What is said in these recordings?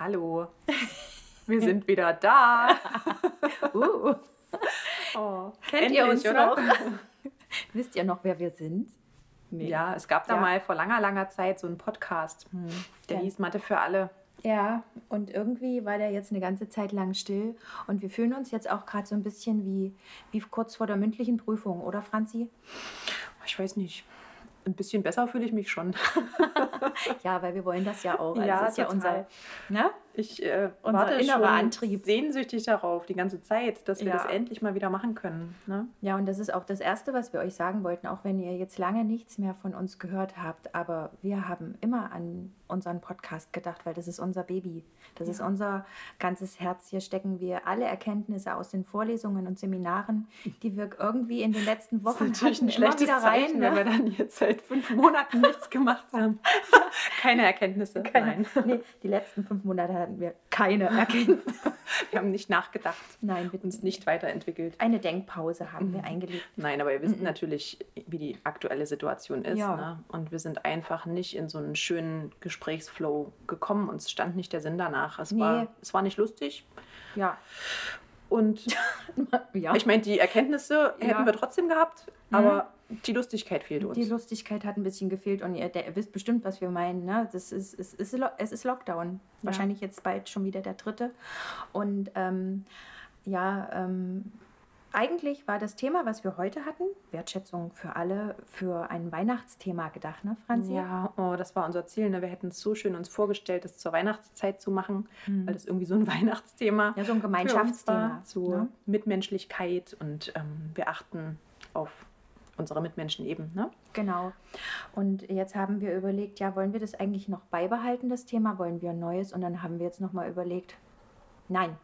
Hallo. Wir sind wieder da. uh. oh, Kennt endlich, ihr uns oder? noch? Wisst ihr noch, wer wir sind? Nee. Ja, es gab da ja. mal vor langer, langer Zeit so einen Podcast. Hm. Der ja. hieß Mathe für alle. Ja, und irgendwie war der jetzt eine ganze Zeit lang still. Und wir fühlen uns jetzt auch gerade so ein bisschen wie, wie kurz vor der mündlichen Prüfung, oder Franzi? Ich weiß nicht ein bisschen besser fühle ich mich schon. ja, weil wir wollen das ja auch. Also ja, das ist ja unser, ne? Ich äh, unser warte innerer schon Antrieb. sehnsüchtig darauf, die ganze Zeit, dass wir ja. das endlich mal wieder machen können. Ne? Ja, und das ist auch das Erste, was wir euch sagen wollten, auch wenn ihr jetzt lange nichts mehr von uns gehört habt. Aber wir haben immer an unseren Podcast gedacht, weil das ist unser Baby. Das ja. ist unser ganzes Herz. Hier stecken wir alle Erkenntnisse aus den Vorlesungen und Seminaren, die wir irgendwie in den letzten Wochen das hatten, ein immer wieder rein. Zeichen, ne? wenn wir dann jetzt seit fünf Monaten nichts gemacht haben. Keine Erkenntnisse. Keine. Nein. Nee, die letzten fünf Monate hatten wir keine Erkenntnisse. wir haben nicht nachgedacht. Nein, wir uns nicht weiterentwickelt. Eine Denkpause haben mhm. wir eingelegt. Nein, aber ihr wisst mhm. natürlich, wie die aktuelle Situation ist. Ja. Ne? Und wir sind einfach nicht in so einen schönen Gespräch Gesprächsflow gekommen. Uns stand nicht der Sinn danach. Es, nee. war, es war nicht lustig. Ja. Und ja. ich meine, die Erkenntnisse ja. hätten wir trotzdem gehabt, mhm. aber die Lustigkeit fehlt uns. Die Lustigkeit hat ein bisschen gefehlt und ihr, ihr wisst bestimmt, was wir meinen. Ne? Das ist, es, ist, es ist Lockdown. Ja. Wahrscheinlich jetzt bald schon wieder der dritte. Und ähm, ja, ähm, eigentlich war das Thema, was wir heute hatten, Wertschätzung für alle, für ein Weihnachtsthema gedacht, ne, Franzi? Ja, oh, das war unser Ziel. Ne? Wir hätten es so schön uns vorgestellt, das zur Weihnachtszeit zu machen, mhm. weil das irgendwie so ein Weihnachtsthema Ja, so ein Gemeinschaftsthema. Zu ne? Mitmenschlichkeit und ähm, wir achten auf unsere Mitmenschen eben. Ne? Genau. Und jetzt haben wir überlegt, ja, wollen wir das eigentlich noch beibehalten, das Thema? Wollen wir ein neues? Und dann haben wir jetzt nochmal überlegt, nein,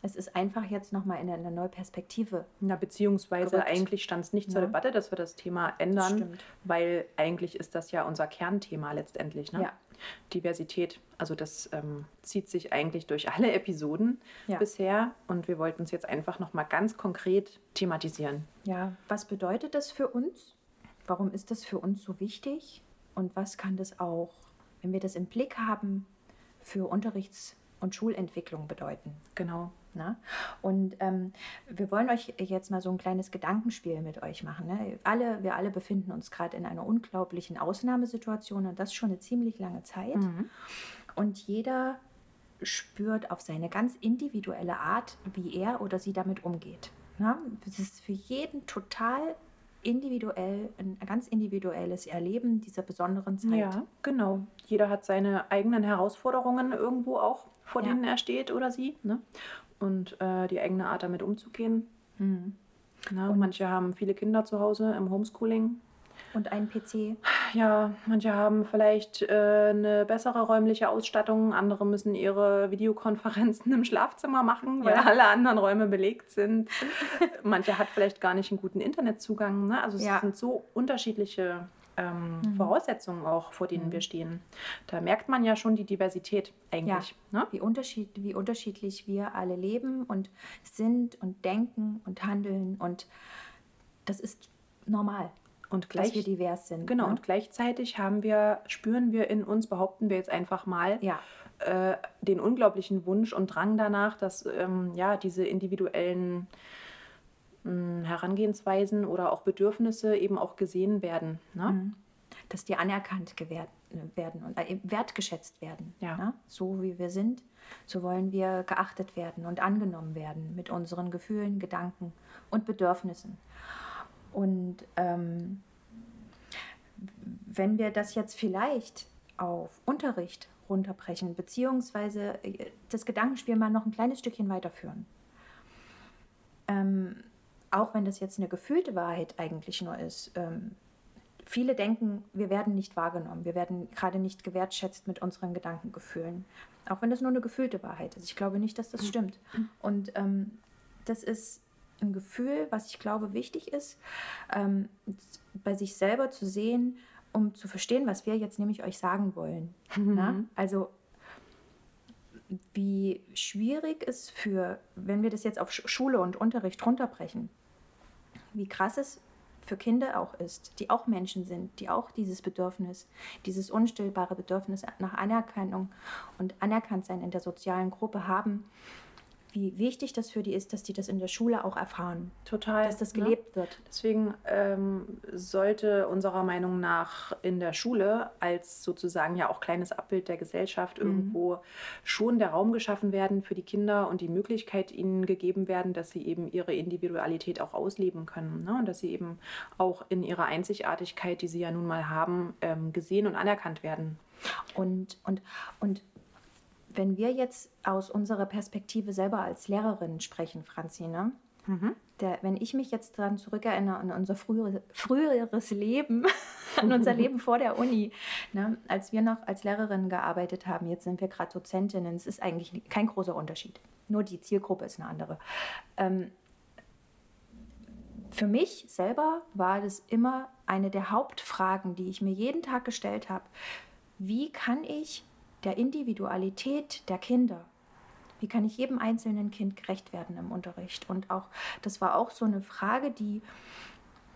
es ist einfach jetzt nochmal in eine neue Perspektive. Na, beziehungsweise gerückt. eigentlich stand es nicht zur ja. Debatte, dass wir das Thema ändern, das weil eigentlich ist das ja unser Kernthema letztendlich. Ne? Ja. Diversität, also das ähm, zieht sich eigentlich durch alle Episoden ja. bisher und wir wollten es jetzt einfach nochmal ganz konkret thematisieren. Ja, was bedeutet das für uns? Warum ist das für uns so wichtig? Und was kann das auch, wenn wir das im Blick haben, für Unterrichts- und Schulentwicklung bedeuten? Genau. Ne? Und ähm, wir wollen euch jetzt mal so ein kleines Gedankenspiel mit euch machen. Ne? Alle, wir alle befinden uns gerade in einer unglaublichen Ausnahmesituation und das schon eine ziemlich lange Zeit. Mhm. Und jeder spürt auf seine ganz individuelle Art, wie er oder sie damit umgeht. Ne? Das ist für jeden total individuell, ein ganz individuelles Erleben dieser besonderen Zeit. Ja, genau. Jeder hat seine eigenen Herausforderungen irgendwo auch, vor ja. denen er steht oder sie. Ne? und äh, die eigene Art damit umzugehen. Mhm. Genau, und manche haben viele Kinder zu Hause im Homeschooling. Und einen PC. Ja, manche haben vielleicht äh, eine bessere räumliche Ausstattung, andere müssen ihre Videokonferenzen im Schlafzimmer machen, weil ja. alle anderen Räume belegt sind. manche hat vielleicht gar nicht einen guten Internetzugang. Ne? Also es ja. sind so unterschiedliche ähm, mhm. Voraussetzungen auch, vor denen mhm. wir stehen. Da merkt man ja schon die Diversität eigentlich. Ja, ne? wie, unterschied, wie unterschiedlich wir alle leben und sind und denken und handeln und das ist normal. Und gleich, dass wir divers sind. Genau, ne? und gleichzeitig haben wir, spüren wir in uns, behaupten wir jetzt einfach mal, ja. äh, den unglaublichen Wunsch und Drang danach, dass ähm, ja, diese individuellen Herangehensweisen oder auch Bedürfnisse eben auch gesehen werden. Ne? Mhm. Dass die anerkannt werden und äh, wertgeschätzt werden. Ja. Ne? So wie wir sind, so wollen wir geachtet werden und angenommen werden mit unseren Gefühlen, Gedanken und Bedürfnissen. Und ähm, wenn wir das jetzt vielleicht auf Unterricht runterbrechen, beziehungsweise äh, das Gedankenspiel mal noch ein kleines Stückchen weiterführen. Ähm, auch wenn das jetzt eine gefühlte Wahrheit eigentlich nur ist, ähm, viele denken, wir werden nicht wahrgenommen, wir werden gerade nicht gewertschätzt mit unseren Gedankengefühlen. Auch wenn das nur eine gefühlte Wahrheit ist. Ich glaube nicht, dass das stimmt. Und ähm, das ist ein Gefühl, was ich glaube wichtig ist, ähm, bei sich selber zu sehen, um zu verstehen, was wir jetzt nämlich euch sagen wollen. Mhm. Also wie schwierig es für, wenn wir das jetzt auf Schule und Unterricht runterbrechen, wie krass es für Kinder auch ist, die auch Menschen sind, die auch dieses Bedürfnis, dieses unstillbare Bedürfnis nach Anerkennung und Anerkanntsein in der sozialen Gruppe haben, wie wichtig das für die ist, dass die das in der Schule auch erfahren. Total. Dass das ne? gelebt wird. Deswegen ähm, sollte unserer Meinung nach in der Schule als sozusagen ja auch kleines Abbild der Gesellschaft Mhm. irgendwo schon der Raum geschaffen werden für die Kinder und die Möglichkeit ihnen gegeben werden, dass sie eben ihre Individualität auch ausleben können. Ne? Und dass sie eben auch in ihrer Einzigartigkeit, die sie ja nun mal haben, ähm, gesehen und anerkannt werden. Und, und, und wenn wir jetzt aus unserer Perspektive selber als Lehrerin sprechen, Franzi, ne? Der, wenn ich mich jetzt daran zurückerinnere an unser frühere, früheres Leben, an unser Leben vor der Uni, ne? als wir noch als Lehrerinnen gearbeitet haben, jetzt sind wir gerade Dozentinnen, es ist eigentlich kein großer Unterschied. Nur die Zielgruppe ist eine andere. Ähm, für mich selber war das immer eine der Hauptfragen, die ich mir jeden Tag gestellt habe. Wie kann ich der Individualität der Kinder, wie kann ich jedem einzelnen Kind gerecht werden im Unterricht? Und auch, das war auch so eine Frage, die,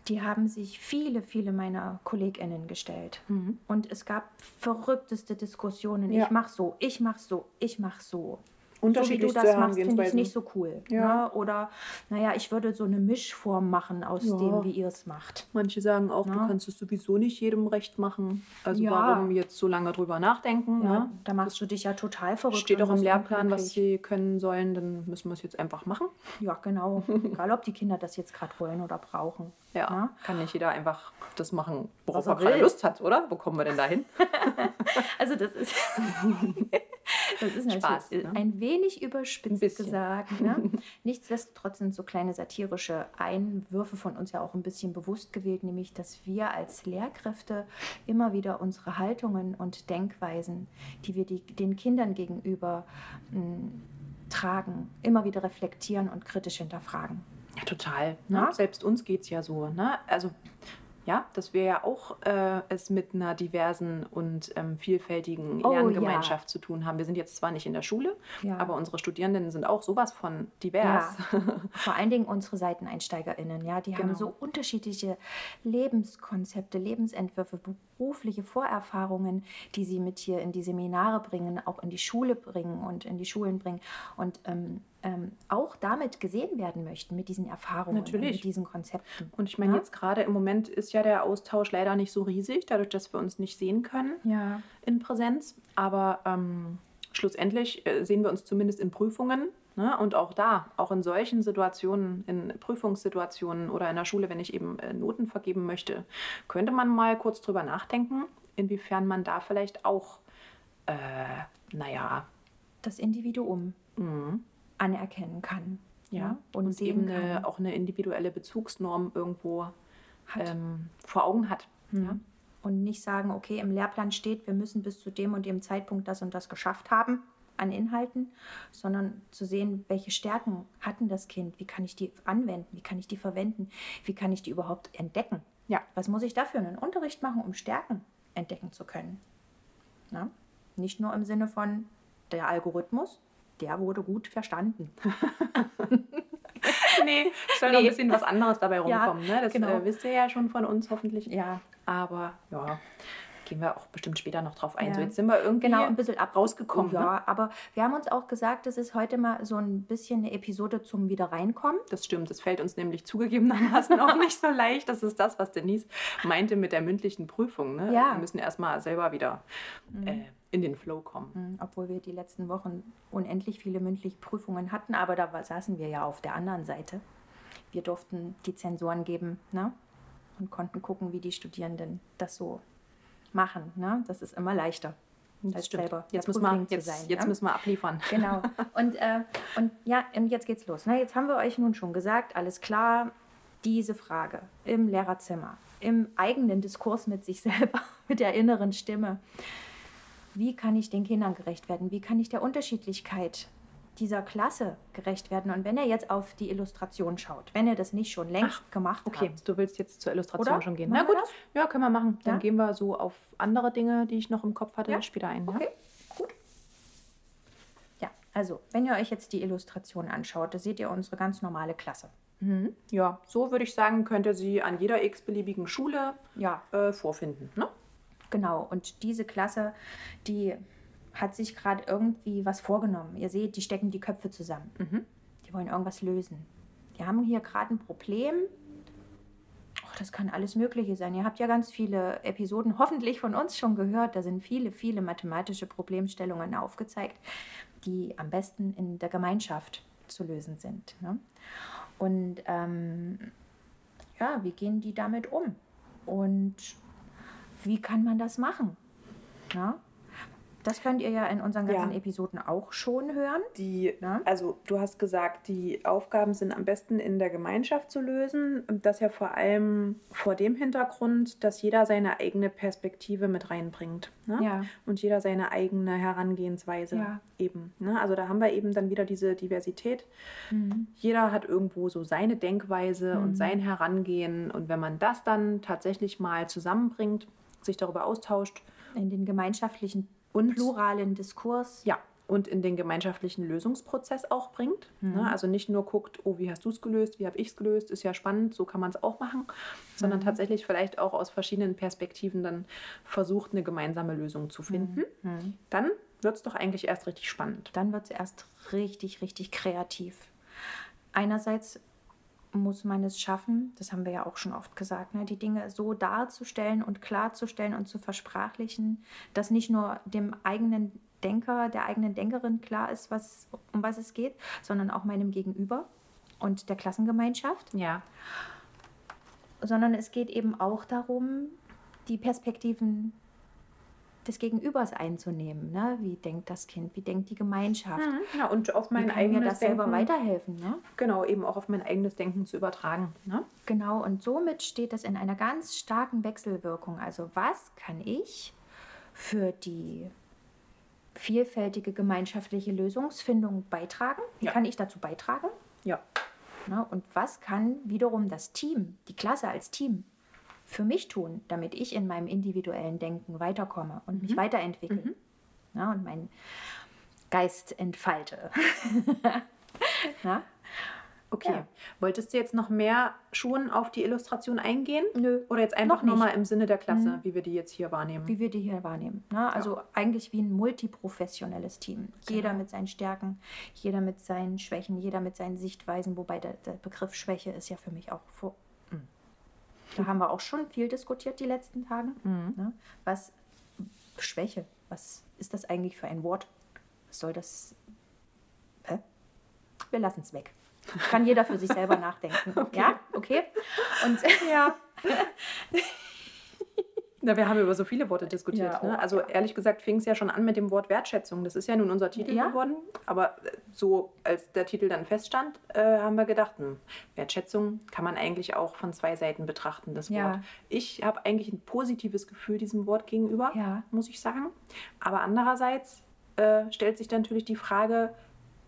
die haben sich viele, viele meiner KollegInnen gestellt. Und es gab verrückteste Diskussionen. Ja. Ich mach so, ich mach so, ich mach so. So wie du das machst, finde ich nicht so cool. Ja. Ne? Oder, naja, ich würde so eine Mischform machen aus Ja. dem, wie ihr es macht. Manche sagen auch, du Ja. kannst es sowieso nicht jedem recht machen. Also Ja. warum jetzt so lange drüber nachdenken? Ja, ne? da machst du dich ja total verrückt. Steht doch im Lehrplan, was sie können sollen, dann müssen wir es jetzt einfach machen. Ja, genau. Egal, ob die Kinder das jetzt gerade wollen oder brauchen. Ja, Ne? kann nicht jeder einfach das machen, worauf er er gerade. Lust hat, oder? Wo kommen wir denn da hin? Also das ist, das ist Spaß, ne? ein wenig überspitzt Ein gesagt. Ne? Nichtsdestotrotz sind so kleine satirische Einwürfe von uns ja auch ein bisschen bewusst gewählt, nämlich dass wir als Lehrkräfte immer wieder unsere Haltungen und Denkweisen, die wir die, den Kindern gegenüber mh, tragen, immer wieder reflektieren und kritisch hinterfragen. Ja, total. Ne? Ja. Selbst uns geht es ja so. Ne? Also, ja, dass wir ja auch äh, es mit einer diversen und ähm, vielfältigen Oh, Lerngemeinschaft zu tun haben. Wir sind jetzt zwar nicht in der Schule, Ja. aber unsere Studierenden sind auch sowas von divers. Vor allen Dingen unsere SeiteneinsteigerInnen, ja, die haben Genau. so unterschiedliche Lebenskonzepte, Lebensentwürfe, berufliche Vorerfahrungen, die sie mit hier in die Seminare bringen, auch in die Schule bringen und in die Schulen bringen und ähm, ähm, auch damit gesehen werden möchten, mit diesen Erfahrungen und Natürlich. mit diesen Konzepten. Und ich meine, Ja? jetzt gerade im Moment ist ja der Austausch leider nicht so riesig, dadurch, dass wir uns nicht sehen können Ja. in Präsenz. Aber ähm, schlussendlich äh, sehen wir uns zumindest in Prüfungen. Ne? Und auch da, auch in solchen Situationen, in Prüfungssituationen oder in der Schule, wenn ich eben äh, Noten vergeben möchte, könnte man mal kurz drüber nachdenken, inwiefern man da vielleicht auch, äh, naja, Das Individuum mh, anerkennen kann. ja, und, und eben eine, auch eine individuelle Bezugsnorm irgendwo ähm, vor Augen hat. Ja. Und nicht sagen, okay, im Lehrplan steht, wir müssen bis zu dem und dem Zeitpunkt das und das geschafft haben an Inhalten, sondern zu sehen, welche Stärken hat denn das Kind, wie kann ich die anwenden, wie kann ich die verwenden, wie kann ich die überhaupt entdecken. Ja. Was muss ich dafür einen Unterricht machen, um Stärken entdecken zu können? Na? Nicht nur im Sinne von der Algorithmus, der wurde gut verstanden. nee, soll noch ein Nee. bisschen was anderes dabei Ja, rumkommen. ne? Das genau. äh, wisst ihr ja schon von uns hoffentlich. Ja, Aber ja, gehen wir auch bestimmt später noch drauf ein. Ja. So, jetzt sind wir irgendwie genau, ein bisschen ab rausgekommen. Ne? Ja, aber wir haben uns auch gesagt, das ist heute mal so ein bisschen eine Episode zum Wieder reinkommen. Das stimmt, das fällt uns nämlich zugegebenermaßen auch nicht so leicht. Das ist das, was Denise meinte mit der mündlichen Prüfung. Ne? Ja. Wir müssen erstmal selber wieder äh, in den Flow kommen. Mhm, Obwohl wir die letzten Wochen unendlich viele mündliche Prüfungen hatten, aber da saßen wir ja auf der anderen Seite. Wir durften die Zensoren geben ne? und konnten gucken, wie die Studierenden das so machen. Ne? Das ist immer leichter, Das als stimmt. selber Jetzt, müssen wir, jetzt, sein. jetzt ne? müssen wir abliefern. Genau. Und, äh, und ja, und jetzt geht's los. Ne? Jetzt haben wir euch nun schon gesagt, alles klar, diese Frage im Lehrerzimmer, im eigenen Diskurs mit sich selber, mit der inneren Stimme. Wie kann ich den Kindern gerecht werden? Wie kann ich der Unterschiedlichkeit dieser Klasse gerecht werden? Und wenn er jetzt auf die Illustration schaut, wenn er das nicht schon längst gemacht Okay, hat. du willst jetzt zur Illustration Oder? schon gehen. Machen Na gut, ja, können wir machen. Dann Ja? gehen wir so auf andere Dinge, die ich noch im Kopf hatte, Ja? später ein. Ja? Okay, gut. Ja, also, wenn ihr euch jetzt die Illustration anschaut, da seht ihr unsere ganz normale Klasse. Mhm. Ja, so würde ich sagen, könnte sie an jeder x-beliebigen Schule Ja, äh, vorfinden. Ne? Genau. Und diese Klasse, die hat sich gerade irgendwie was vorgenommen. Ihr seht, die stecken die Köpfe zusammen. Mhm. Die wollen irgendwas lösen. Die haben hier gerade ein Problem. Och, das kann alles Mögliche sein. Ihr habt ja ganz viele Episoden hoffentlich von uns schon gehört. Da sind viele, viele mathematische Problemstellungen aufgezeigt, die am besten in der Gemeinschaft zu lösen sind. Ne? Und ähm, ja, wie gehen die damit um? Und wie kann man das machen? Na? Das könnt ihr ja in unseren ganzen Ja. Episoden auch schon hören. Die, Ja. also du hast gesagt, die Aufgaben sind am besten in der Gemeinschaft zu lösen. Und das ja vor allem vor dem Hintergrund, dass jeder seine eigene Perspektive mit reinbringt. Ne? Ja. Und jeder seine eigene Herangehensweise Ja. eben. Ne? Also da haben wir eben dann wieder diese Diversität. Jeder hat irgendwo so seine Denkweise Mhm. und sein Herangehen. Und wenn man das dann tatsächlich mal zusammenbringt, sich darüber austauscht, In den gemeinschaftlichen Und- pluralen Diskurs. Ja, und in den gemeinschaftlichen Lösungsprozess auch bringt. Mhm. Ne? Also nicht nur guckt, oh, wie hast du es gelöst, wie habe ich es gelöst, ist ja spannend, so kann man es auch machen, sondern Mhm. tatsächlich vielleicht auch aus verschiedenen Perspektiven dann versucht, eine gemeinsame Lösung zu finden. Mhm. Dann wird es doch eigentlich erst richtig spannend. Dann wird es erst richtig, richtig kreativ. Einerseits muss man es schaffen, das haben wir ja auch schon oft gesagt, ne, die Dinge so darzustellen und klarzustellen und zu versprachlichen, dass nicht nur dem eigenen Denker, der eigenen Denkerin klar ist, was, um was es geht, sondern auch meinem Gegenüber und der Klassengemeinschaft. Ja. sondern es geht eben auch darum, die Perspektiven des Gegenübers einzunehmen. Ne? Wie denkt das Kind? Wie denkt die Gemeinschaft? ja und auf Wie mein kann mir eigenes das selber Denken, weiterhelfen? Ne? genau, eben auch auf mein eigenes Denken zu übertragen. Ne? Genau, und somit steht es in einer ganz starken Wechselwirkung. Also was kann ich für die vielfältige gemeinschaftliche Lösungsfindung beitragen? Wie Ja. kann ich dazu beitragen? Ja. Ne? Und was kann wiederum das Team, die Klasse als Team, für mich tun, damit ich in meinem individuellen Denken weiterkomme und mich weiterentwickle ne? und meinen Geist entfalte? Na? Okay. Ja. Wolltest du jetzt noch mehr schon auf die Illustration eingehen? Nö, Oder jetzt einfach Noch nur nicht. mal im Sinne der Klasse, Mhm. wie wir die jetzt hier wahrnehmen? wie wir die hier wahrnehmen. Ne? Also eigentlich wie ein multiprofessionelles Team. Jeder Genau. mit seinen Stärken, jeder mit seinen Schwächen, jeder mit seinen Sichtweisen, wobei der, der Begriff Schwäche ist ja für mich auch vor. Da haben wir auch schon viel diskutiert die letzten Tage. Mhm. Ne? Was Schwäche, was ist das eigentlich für ein Wort? Was soll das? Hä? Wir lassen es weg. Kann jeder für sich selber nachdenken. Ja, okay. Und Ja. Na, wir haben über so viele Worte diskutiert. Ja, ne? oh, Also ehrlich gesagt fing es ja schon an mit dem Wort Wertschätzung. Das ist ja nun unser Titel Ja. geworden. Aber äh, so als der Titel dann feststand, äh, haben wir gedacht, hm, Wertschätzung kann man eigentlich auch von zwei Seiten betrachten, das Ja. Wort. Ich habe eigentlich ein positives Gefühl diesem Wort gegenüber, muss ich sagen. Aber andererseits äh, stellt sich dann natürlich die Frage,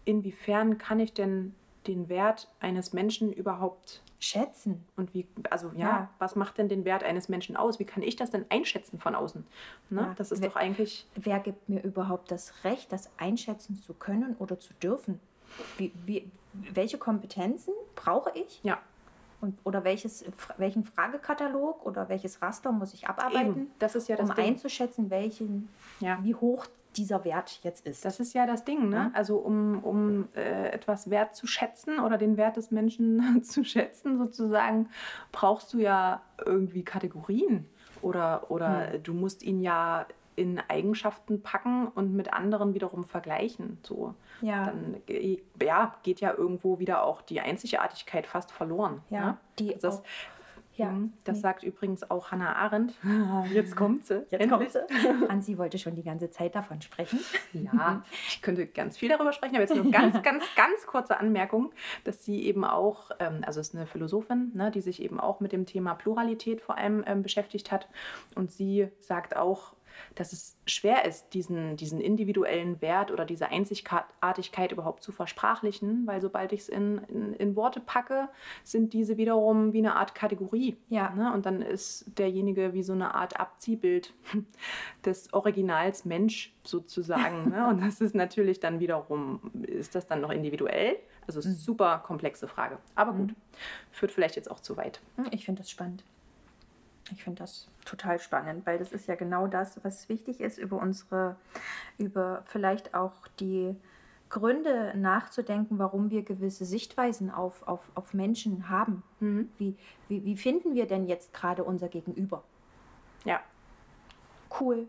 inwiefern kann ich denn den Wert eines Menschen überhaupt schätzen. und wie, also ja, Ja. was macht denn den Wert eines Menschen aus? Wie kann ich das denn einschätzen von außen? Ne? Ja. Das ist Wer- doch eigentlich, Wer gibt mir überhaupt das Recht, das einschätzen zu können oder zu dürfen? Wie, wie, welche Kompetenzen brauche ich? ja, Und, oder welches, welchen Fragekatalog oder welches Raster muss ich abarbeiten, eben, das ist ja das um Ding. einzuschätzen, welchen, Ja. wie hoch dieser Wert jetzt ist? Das ist ja das Ding, ne? Also um, um äh, etwas wert zu schätzen oder den Wert des Menschen zu schätzen, sozusagen, brauchst du ja irgendwie Kategorien. Oder, oder Hm. du musst ihn ja in Eigenschaften packen und mit anderen wiederum vergleichen. So. Ja. Dann ja, geht ja irgendwo wieder auch die Einzigartigkeit fast verloren. Ja, ne? die das, auch- ja, Mhm, das nee. sagt übrigens auch Hannah Arendt. Jetzt kommt sie. Jetzt endlich. kommt sie. Ansi wollte schon die ganze Zeit davon sprechen. Ja, ich könnte ganz viel darüber sprechen, aber jetzt nur ganz, ganz, ganz kurze Anmerkung, dass sie eben auch, ähm, also ist eine Philosophin, ne, die sich eben auch mit dem Thema Pluralität vor allem ähm, beschäftigt hat. Und sie sagt auch, dass es schwer ist, diesen, diesen individuellen Wert oder diese Einzigartigkeit überhaupt zu versprachlichen, weil sobald ich es in, in, in, Worte packe, sind diese wiederum wie eine Art Kategorie. Ja. Ne? Und dann ist derjenige wie so eine Art Abziehbild des Originals Mensch sozusagen. ne? Und das ist natürlich dann wiederum, ist das dann noch individuell? Also mhm. super komplexe Frage. Aber gut, mhm. führt vielleicht jetzt auch zu weit. Ich finde das spannend. Ich finde das total spannend, weil das ist ja genau das, was wichtig ist, über unsere, über vielleicht auch die Gründe nachzudenken, warum wir gewisse Sichtweisen auf, auf, auf Menschen haben. Mhm. Wie, wie, wie finden wir denn jetzt gerade unser Gegenüber? Ja. Cool,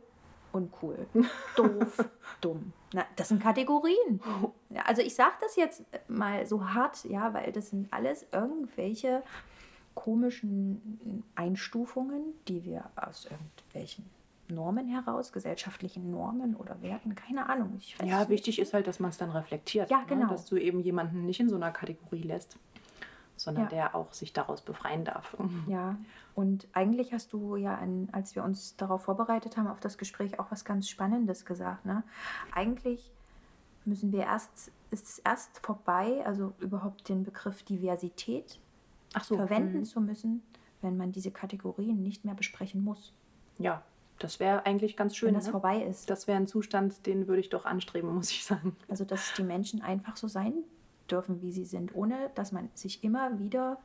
uncool, doof, dumm. Na, das sind Kategorien. Ja, also ich sage das jetzt mal so hart, ja, weil das sind alles irgendwelche komischen Einstufungen, die wir aus irgendwelchen Normen heraus, gesellschaftlichen Normen oder Werten, keine Ahnung. ja, wichtig ist halt, dass man es dann reflektiert. Ja, ne? genau. Ne? Dass du eben jemanden nicht in so einer Kategorie lässt, sondern ja. der auch sich daraus befreien darf. Ja, und eigentlich hast du ja, an, als wir uns darauf vorbereitet haben, auf das Gespräch auch was ganz Spannendes gesagt. Ne? Eigentlich müssen wir erst, ist es erst vorbei, also überhaupt den Begriff Diversität so. verwenden mhm. zu müssen, wenn man diese Kategorien nicht mehr besprechen muss. Ja, das wäre eigentlich ganz schön. Wenn das ne? vorbei ist. Das wäre ein Zustand, den würde ich doch anstreben, muss ich sagen. Also, dass die Menschen einfach so sein dürfen, wie sie sind, ohne dass man sich immer wieder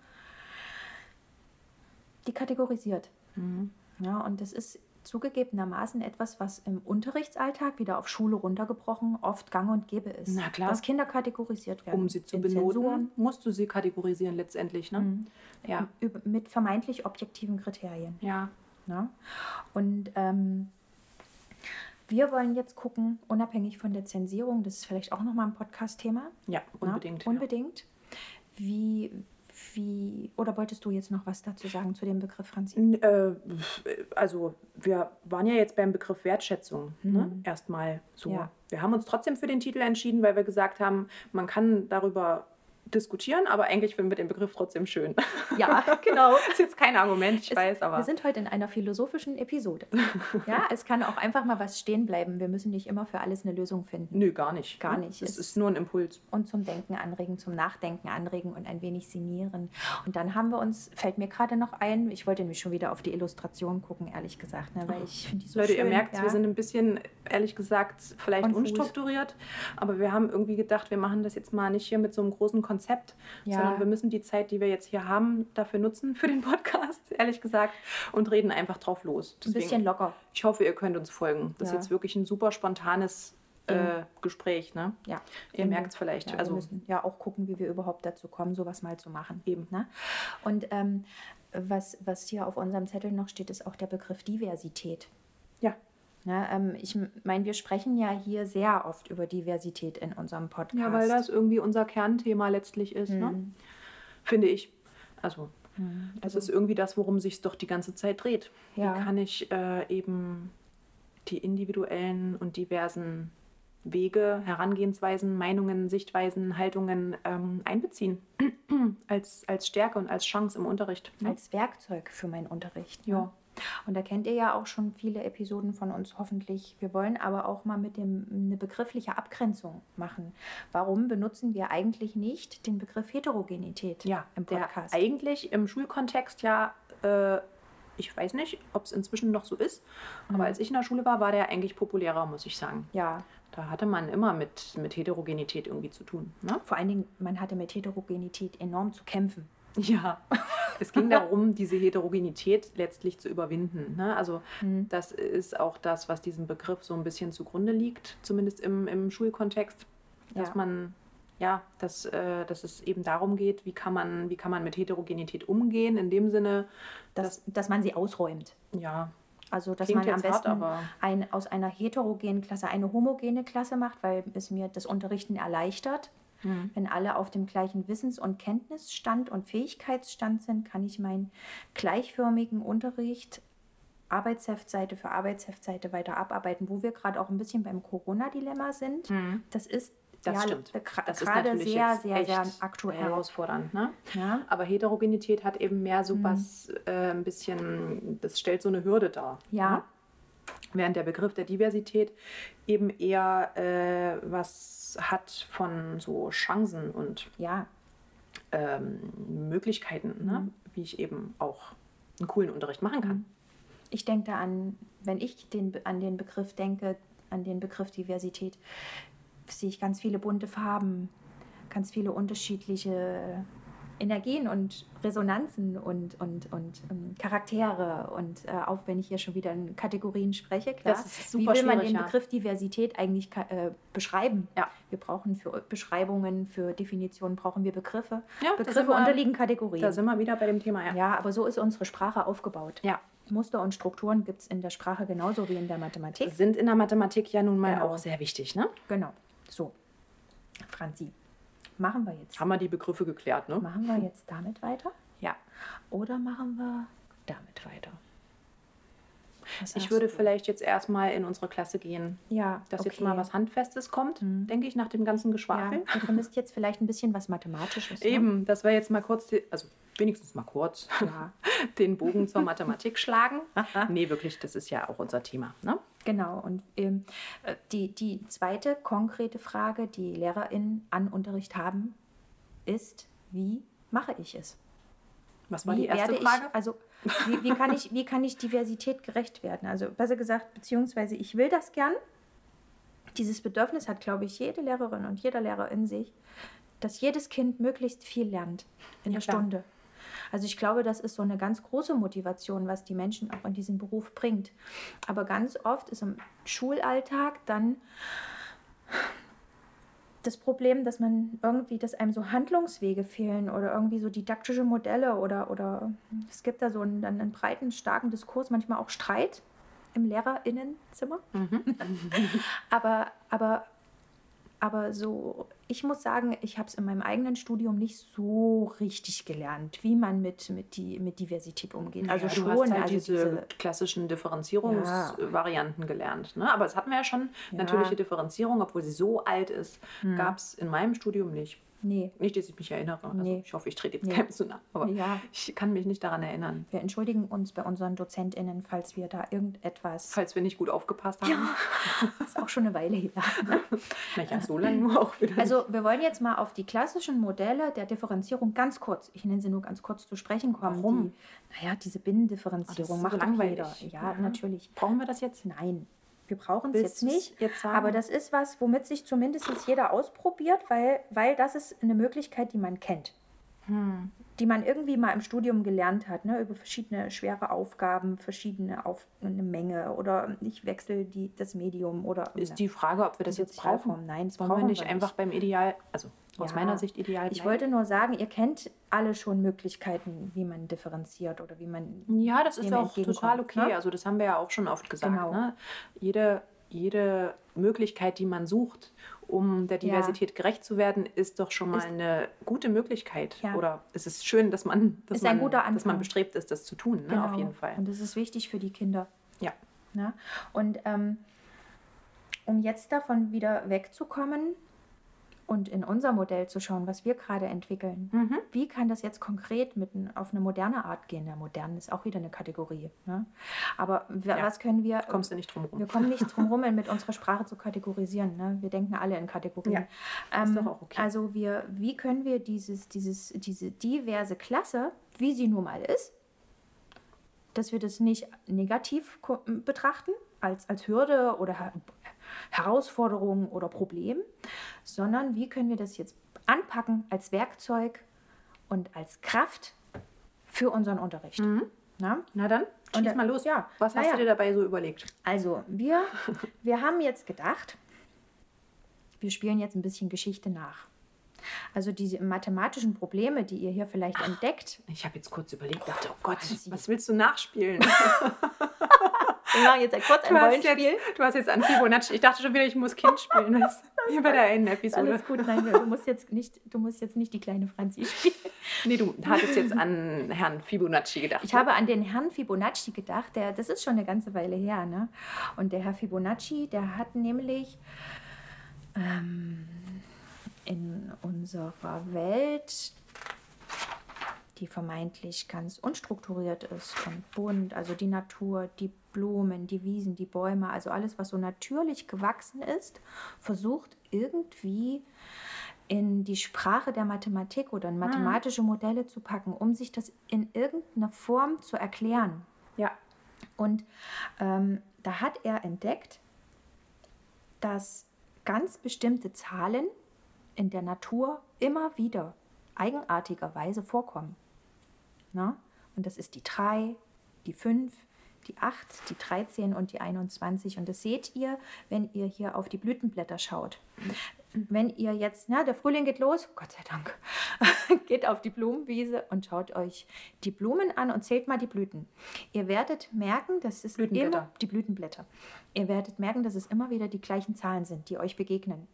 die kategorisiert. Mhm. Ja, und das ist zugegebenermaßen etwas, was im Unterrichtsalltag wieder auf Schule runtergebrochen oft gang und gäbe ist. Na klar. Dass Kinder kategorisiert werden. Um sie zu benoten, Zensuren. musst du sie kategorisieren letztendlich. Ne? Mhm. Ja. Mit vermeintlich objektiven Kriterien. Ja. ja? Und ähm, wir wollen jetzt gucken, unabhängig von der Zensierung, das ist vielleicht auch nochmal ein Podcast-Thema. Ja, unbedingt. Ja? Unbedingt. Ja. Wie, wie, oder wolltest du jetzt noch was dazu sagen zu dem Begriff, Franzi? Äh, also, wir waren ja jetzt beim Begriff Wertschätzung, ne? mhm. ne? erstmal so. Ja. Wir haben uns trotzdem für den Titel entschieden, weil wir gesagt haben, man kann darüber diskutieren, aber eigentlich finden wir den Begriff trotzdem schön. Ja, genau. das ist jetzt kein Argument, ich es, weiß, aber. Wir sind heute in einer philosophischen Episode. ja, es kann auch einfach mal was stehen bleiben. Wir müssen nicht immer für alles eine Lösung finden. Nö, gar nicht. Gar nicht. Es, es ist nur ein Impuls. Und zum Denken anregen, zum Nachdenken anregen und ein wenig sinnieren. Und dann haben wir uns, fällt mir gerade noch ein, ich wollte nämlich schon wieder auf die Illustration gucken, ehrlich gesagt, ne, weil ich finde die so Leute, schön, ihr merkt, ja. wir sind ein bisschen, ehrlich gesagt, vielleicht Konfus. unstrukturiert, aber wir haben irgendwie gedacht, wir machen das jetzt mal nicht hier mit so einem großen Konzept, ja. sondern wir müssen die Zeit, die wir jetzt hier haben, dafür nutzen für den Podcast, ehrlich gesagt, und reden einfach drauf los. Deswegen, ein bisschen locker. Ich hoffe, ihr könnt uns folgen. Das ja. ist jetzt wirklich ein super spontanes äh, Gespräch. Ne? Ja. Ihr merkt es vielleicht. Ja, also, wir müssen ja auch gucken, wie wir überhaupt dazu kommen, sowas mal zu machen. Eben. Ne? Und ähm, was, was hier auf unserem Zettel noch steht, ist auch der Begriff Diversität. Ja. Ja, ähm, ich meine, wir sprechen ja hier sehr oft über Diversität in unserem Podcast. Ja, weil das irgendwie unser Kernthema letztlich ist, ne? mhm. ne? finde ich. Also, mhm. das ist irgendwie das, worum sich doch die ganze Zeit dreht. Ja. Wie kann ich äh, eben die individuellen und diversen Wege, Herangehensweisen, Meinungen, Sichtweisen, Haltungen ähm, einbeziehen als, als Stärke und als Chance im Unterricht. Ne? Als Werkzeug für meinen Unterricht. Ne? Und da kennt ihr ja auch schon viele Episoden von uns hoffentlich. Wir wollen aber auch mal mit dem eine begriffliche Abgrenzung machen. Warum benutzen wir eigentlich nicht den Begriff Heterogenität ja, im Podcast? Der eigentlich im Schulkontext ja, äh, ich weiß nicht, ob es inzwischen noch so ist, mhm. aber als ich in der Schule war, war der eigentlich populärer, muss ich sagen. Ja. Da hatte man immer mit, mit Heterogenität irgendwie zu tun. Ne? Vor allen Dingen, man hatte mit Heterogenität enorm zu kämpfen. Ja, es ging darum, diese Heterogenität letztlich zu überwinden. Ne? Also mhm. das ist auch das, was diesem Begriff so ein bisschen zugrunde liegt, zumindest im, im Schulkontext, dass ja. man ja, dass, äh, dass es eben darum geht, wie kann, man, wie kann man mit Heterogenität umgehen, in dem Sinne, dass, dass, dass man sie ausräumt. Ja. Also, dass man am besten hart, ein, aus einer heterogenen Klasse eine homogene Klasse macht, weil es mir das Unterrichten erleichtert. Mhm. Wenn alle auf dem gleichen Wissens- und Kenntnisstand und Fähigkeitsstand sind, kann ich meinen gleichförmigen Unterricht Arbeitsheftseite für Arbeitsheftseite weiter abarbeiten, wo wir gerade auch ein bisschen beim Corona-Dilemma sind. Mhm. Das ist das ja, stimmt. Das gerade sehr, sehr, sehr aktuell. Herausfordernd. Ne? Ja. Aber Heterogenität hat eben mehr so mhm. was, äh, ein bisschen, das stellt so eine Hürde dar. Ja. Ne? Während der Begriff der Diversität eben eher äh, was hat von so Chancen und Ja, ähm, Möglichkeiten, ne? wie ich eben auch einen coolen Unterricht machen kann. ich denke da an, wenn ich den, an den Begriff denke, an den Begriff Diversität, sehe ich ganz viele bunte Farben, ganz viele unterschiedliche Energien und Resonanzen und, und, und ähm, Charaktere. Und äh, auch wenn ich hier schon wieder in Kategorien spreche, klar, Das ist wie will man den ja. Begriff Diversität eigentlich äh, beschreiben? Ja. Wir brauchen für Beschreibungen, für Definitionen brauchen wir Begriffe. Ja, Begriffe wir- unterliegen Kategorien. Da sind wir wieder bei dem Thema, ja. Ja, aber so ist unsere Sprache aufgebaut. Ja. Muster und Strukturen gibt es in der Sprache genauso wie in der Mathematik. Sind in der Mathematik ja nun mal Genau. auch sehr wichtig, ne? Genau. So. Franzi, machen wir jetzt. Haben wir die Begriffe geklärt, ne? Machen wir jetzt damit weiter? Ja. Oder machen wir damit weiter? Was Ich würde du? vielleicht jetzt erstmal in unsere Klasse gehen, ja, dass jetzt okay. mal was Handfestes kommt, Mhm. denke ich, nach dem ganzen Ja, Geschwafel. du vermisst jetzt vielleicht ein bisschen was Mathematisches. Ne? Eben, dass wir jetzt mal kurz, die, also wenigstens mal kurz, Ja, den Bogen zur Mathematik schlagen. nee, wirklich, das ist ja auch unser Thema. Ne? Genau. Und ähm, äh, die, die zweite konkrete Frage, die LehrerInnen an Unterricht haben, ist, wie mache ich es? Was war Wie die erste werde Frage? Ich, also, wie, wie, kann ich, wie kann ich Diversität gerecht werden? Also, besser gesagt, beziehungsweise ich will das gern. Dieses Bedürfnis hat, glaube ich, jede Lehrerin und jeder Lehrer in sich, dass jedes Kind möglichst viel lernt in Ja, der klar. Stunde. Also ich glaube, das ist so eine ganz große Motivation, was die Menschen auch in diesen Beruf bringt. Aber ganz oft ist im Schulalltag dann das Problem, dass man irgendwie, dass einem so Handlungswege fehlen oder irgendwie so didaktische Modelle oder, oder es gibt da so einen, einen breiten, starken Diskurs, manchmal auch Streit im LehrerInnenzimmer. aber, aber, aber so, ich muss sagen, ich habe es in meinem eigenen Studium nicht so richtig gelernt, wie man mit, mit, die, mit Diversität umgeht. Also Ja, schon, du hast halt also diese, diese, klassischen Differenzierungsvarianten gelernt. Ne? Aber das hatten wir ja schon. Ja. Natürliche Differenzierung, obwohl sie so alt ist, gab es in meinem Studium nicht. Nee, Nicht, dass ich mich erinnere. Also Nee. ich hoffe, ich trete jetzt Nee. keinem zu nahe. Aber Ja. ich kann mich nicht daran erinnern. wir entschuldigen uns bei unseren DozentInnen, falls wir da irgendetwas. Falls wir nicht gut aufgepasst haben. Das ist auch schon eine Weile her. Naja, so lange nur auch wieder. Also wir wollen jetzt mal auf die klassischen Modelle der Differenzierung ganz kurz, ich nenne sie nur ganz kurz zu sprechen kommen. Warum? Die, naja, diese Binnendifferenzierung so macht doch langweilig. jeder. Ja, Ja. natürlich. brauchen wir das jetzt? Nein, wir brauchen es jetzt nicht. jetzt aber das ist was, womit sich zumindest jeder ausprobiert, weil, weil das ist eine Möglichkeit, die man kennt. Hm. Die man irgendwie mal im Studium gelernt hat, ne, über verschiedene schwere Aufgaben, verschiedene auf eine Menge oder ich wechsle die, das Medium oder Ist die Frage, ob wir das jetzt brauchen. Nein, das Wollen wir brauchen nicht wir einfach beim Ideal, also aus Ja. meiner Sicht ideal Ich wollte nur sagen, ihr kennt alle schon Möglichkeiten, wie man differenziert oder wie man. Ja, das ist dem auch total okay. ne? Also das haben wir ja auch schon oft gesagt. Genau. Ne? Jede, jede Möglichkeit, die man sucht, um der Ja. Diversität gerecht zu werden, ist doch schon mal Ist- eine gute Möglichkeit. Ja. Oder es ist schön, dass man, dass man, dass man bestrebt ist, das zu tun. Ne? Auf jeden Fall. Und das ist wichtig für die Kinder. Ja. Ne? Und ähm, um jetzt davon wieder wegzukommen und in unser Modell zu schauen, was wir gerade entwickeln, Mhm. wie kann das jetzt konkret mit, auf eine moderne Art gehen? Ja, modern ist auch wieder eine Kategorie. Ne? Aber Ja. was können wir. Kommst du nicht drum rum. Wir kommen nicht drum rum, mit unserer Sprache zu kategorisieren. Ne? Wir denken alle in Kategorien. Ja, ist Ähm, doch auch okay. Also wir, wie können wir dieses, dieses, diese diverse Klasse, wie sie nun mal ist, dass wir das nicht negativ betrachten, als, als Hürde oder Herausforderung oder Problem, sondern wie können wir das jetzt anpacken als Werkzeug und als Kraft für unseren Unterricht. Na? Na dann, schieß Und, mal los. ja, Was hast ja. du dir dabei so überlegt? Also, wir, wir haben jetzt gedacht, wir spielen jetzt ein bisschen Geschichte nach. Also diese mathematischen Probleme, die ihr hier vielleicht entdeckt, Ich habe jetzt kurz überlegt, dachte, oh Gott, was willst du nachspielen? wir machen jetzt kurz ein Rollenspiel. jetzt, du hast jetzt an Fibonacci. Ich dachte schon wieder, ich muss Kind spielen. Das wie bei der einen Episode. Alles gut, nein, du musst jetzt nicht, du musst jetzt nicht die kleine Franzi spielen. Nee, du hattest jetzt an Herrn Fibonacci gedacht. Ich habe an den Herrn Fibonacci gedacht, der, das ist schon eine ganze Weile her, ne? Und der Herr Fibonacci, der hat nämlich ähm, in unserer Welt die vermeintlich ganz unstrukturiert ist und bunt, also die Natur, die Blumen, die Wiesen, die Bäume, also alles, was so natürlich gewachsen ist, versucht irgendwie in die Sprache der Mathematik oder in Mhm. mathematische Modelle zu packen, um sich das in irgendeiner Form zu erklären. Ja. Und ähm, da hat er entdeckt, dass ganz bestimmte Zahlen in der Natur immer wieder eigenartigerweise vorkommen. Na? Und das ist die 3, die 5, die 8, die 13 und die 21. Und das seht ihr, wenn ihr hier auf die Blütenblätter schaut. Wenn ihr jetzt, na, der Frühling geht los, Gott sei Dank, geht auf die Blumenwiese und schaut euch die Blumen an und zählt mal die Blüten. Ihr werdet merken, dass es Blütenblätter. immer die Blütenblätter. Ihr werdet merken, dass es immer wieder die gleichen Zahlen sind, die euch begegnen.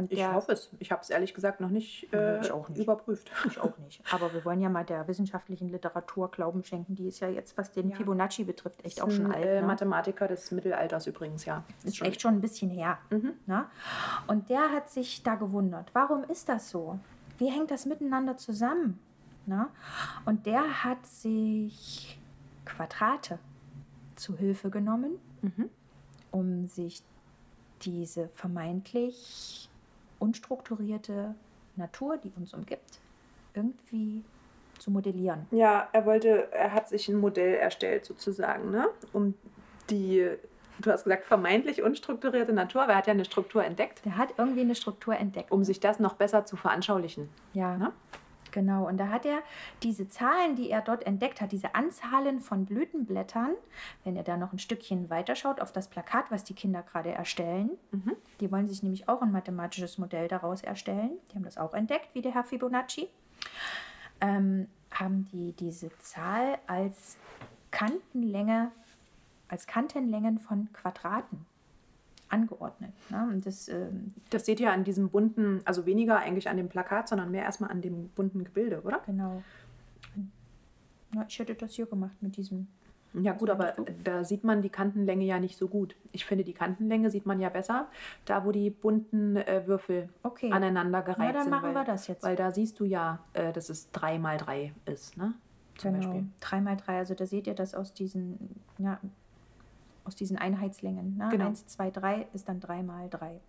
Und Ich hoffe es. Ich habe es ehrlich gesagt noch nicht, äh, Ich auch nicht. überprüft. Ich auch nicht. Aber wir wollen ja mal der wissenschaftlichen Literatur Glauben schenken. Die ist ja jetzt, was den Ja. Fibonacci betrifft, echt auch Ist schon ein, alt. Äh, ne? Mathematiker des Mittelalters übrigens, ja. ist echt schon ein bisschen her. Mhm. Ne? Und der hat sich da gewundert, warum ist das so? Wie hängt das miteinander zusammen? Ne? Und der hat sich Quadrate zu Hilfe genommen, Mhm. um sich diese vermeintlich unstrukturierte Natur, die uns umgibt, irgendwie zu modellieren. Ja, er wollte, er hat sich ein Modell erstellt sozusagen, ne? Um die, du hast gesagt, vermeintlich unstrukturierte Natur, aber er hat ja eine Struktur entdeckt, Der hat irgendwie eine Struktur entdeckt. um sich das noch besser zu veranschaulichen. Ja, Ne? Genau. Und da hat er diese Zahlen, die er dort entdeckt hat, diese Anzahlen von Blütenblättern, wenn ihr da noch ein Stückchen weiterschaut auf das Plakat, was die Kinder gerade erstellen, Mhm. die wollen sich nämlich auch ein mathematisches Modell daraus erstellen. Die haben das auch entdeckt, wie der Herr Fibonacci. Ähm, haben die diese Zahl als Kantenlänge, als Kantenlängen von Quadraten angeordnet. Ne? Und das ähm, Das seht ihr an diesem bunten, also weniger eigentlich an dem Plakat, sondern mehr erstmal an dem bunten Gebilde, oder? Genau. Na, ich hätte das hier gemacht mit diesem. Ja gut, aber da sieht man die Kantenlänge ja nicht so gut. Ich finde, die Kantenlänge sieht man ja besser, da wo die bunten äh, Würfel Okay. aneinander gereiht Na, dann sind. machen weil, wir das jetzt. Weil da siehst du ja, äh, dass es 3 mal 3 ist, ne? Zum genau. Beispiel. 3 mal 3, also da seht ihr das aus diesen, ja, aus diesen Einheitslängen. Ne? Genau. 1, 2, 3 ist dann 3 mal 3.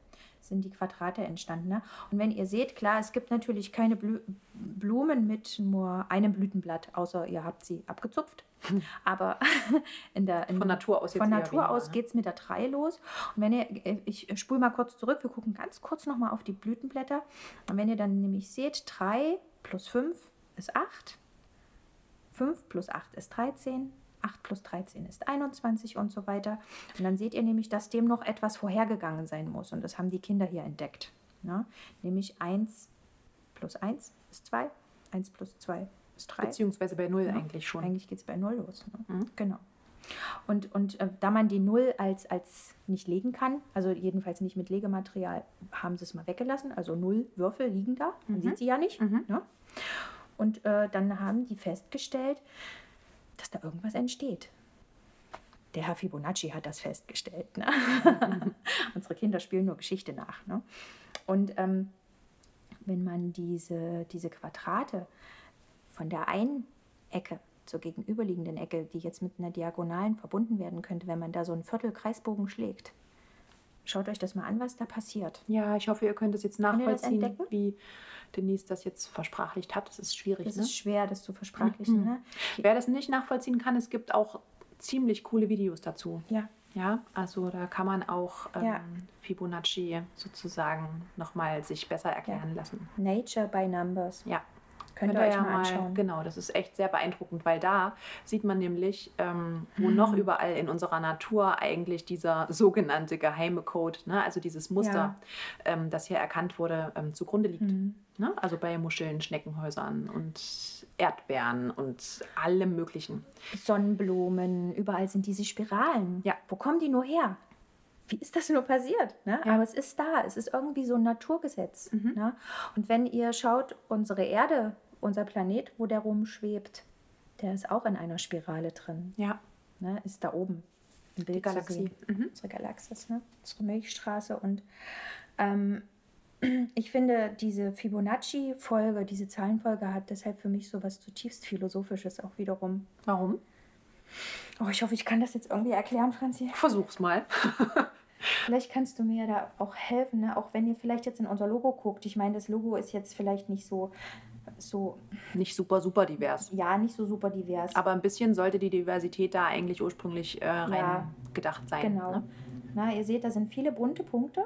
Sind die Quadrate entstanden. Ne? Und wenn ihr seht, klar, es gibt natürlich keine Blü Blumen mit nur einem Blütenblatt, außer ihr habt sie abgezupft. Aber in der, in Von Natur aus Von Natur weniger, aus ne? geht es mit der 3 los. Und wenn ihr, äh, ich spule mal kurz zurück, wir gucken ganz kurz nochmal auf die Blütenblätter. Und wenn ihr dann nämlich seht, 3 plus 5 ist 8, 5 plus 8 ist 13, 8 plus 13 ist 21 und so weiter. Und dann seht ihr nämlich, dass dem noch etwas vorhergegangen sein muss. Und das haben die Kinder hier entdeckt. Ne? Nämlich 1 plus 1 ist 2, 1 plus 2 ist 3. Beziehungsweise bei 0 Ja, eigentlich schon. Eigentlich geht es bei 0 los. Ne? Mhm. Genau. Und, und äh, da man die 0 als, als nicht legen kann, also jedenfalls nicht mit Legematerial, haben sie es mal weggelassen. Also 0 Würfel liegen da, man Mhm. sieht sie ja nicht. Mhm. Ne? Und äh, dann haben die festgestellt, dass da irgendwas entsteht. Der Herr Fibonacci hat das festgestellt. Ne? Unsere Kinder spielen nur Geschichte nach. Ne? Und ähm, wenn man diese, diese Quadrate von der einen Ecke zur gegenüberliegenden Ecke, die jetzt mit einer Diagonalen verbunden werden könnte, wenn man da so einen Viertelkreisbogen schlägt, schaut euch das mal an, was da passiert. Ja, ich hoffe, ihr könnt es jetzt nachvollziehen, wie Denise das jetzt versprachlicht hat. Das ist schwierig. Das ne? ist schwer, das zu versprachlichen. Mhm. Ne? Wer das nicht nachvollziehen kann, es gibt auch ziemlich coole Videos dazu. Ja, Ja, also da kann man auch ähm, Ja. Fibonacci sozusagen nochmal sich besser erklären lassen. Nature by Numbers. Ja, Könnt, ihr euch mal anschauen. Genau, das ist echt sehr beeindruckend, weil da sieht man nämlich, ähm, wo noch überall in unserer Natur eigentlich dieser sogenannte geheime Code, ne, also dieses Muster, Ja. ähm, das hier erkannt wurde, ähm, zugrunde liegt. Mhm. Ne? Also bei Muscheln, Schneckenhäusern und Erdbeeren und allem Möglichen. Sonnenblumen, überall sind diese Spiralen. Ja. Wo kommen die nur her? Wie ist das nur passiert? Ne? Ja. Aber es ist da. Es ist irgendwie so ein Naturgesetz. Mhm. Ne? Und wenn ihr schaut, unsere Erde, unser Planet, wo der rumschwebt, der ist auch in einer Spirale drin. Ja, Ne? Ist da oben im Bild die Galaxie. Mhm. Unsere Galaxis, ne? unsere Milchstraße. Und ähm, ich finde, diese Fibonacci-Folge, diese Zahlenfolge hat deshalb für mich so was zutiefst Philosophisches auch wiederum. Warum? Oh, ich hoffe, ich kann das jetzt irgendwie erklären, Franzi. Versuch's mal. vielleicht kannst du mir da auch helfen, ne? auch wenn ihr vielleicht jetzt in unser Logo guckt. Ich meine, das Logo ist jetzt vielleicht nicht so so. Nicht super, super divers. Ja, nicht so super divers. Aber ein bisschen sollte die Diversität da eigentlich ursprünglich äh, rein ja, gedacht sein. Genau. Ne? Na, ihr seht, da sind viele bunte Punkte,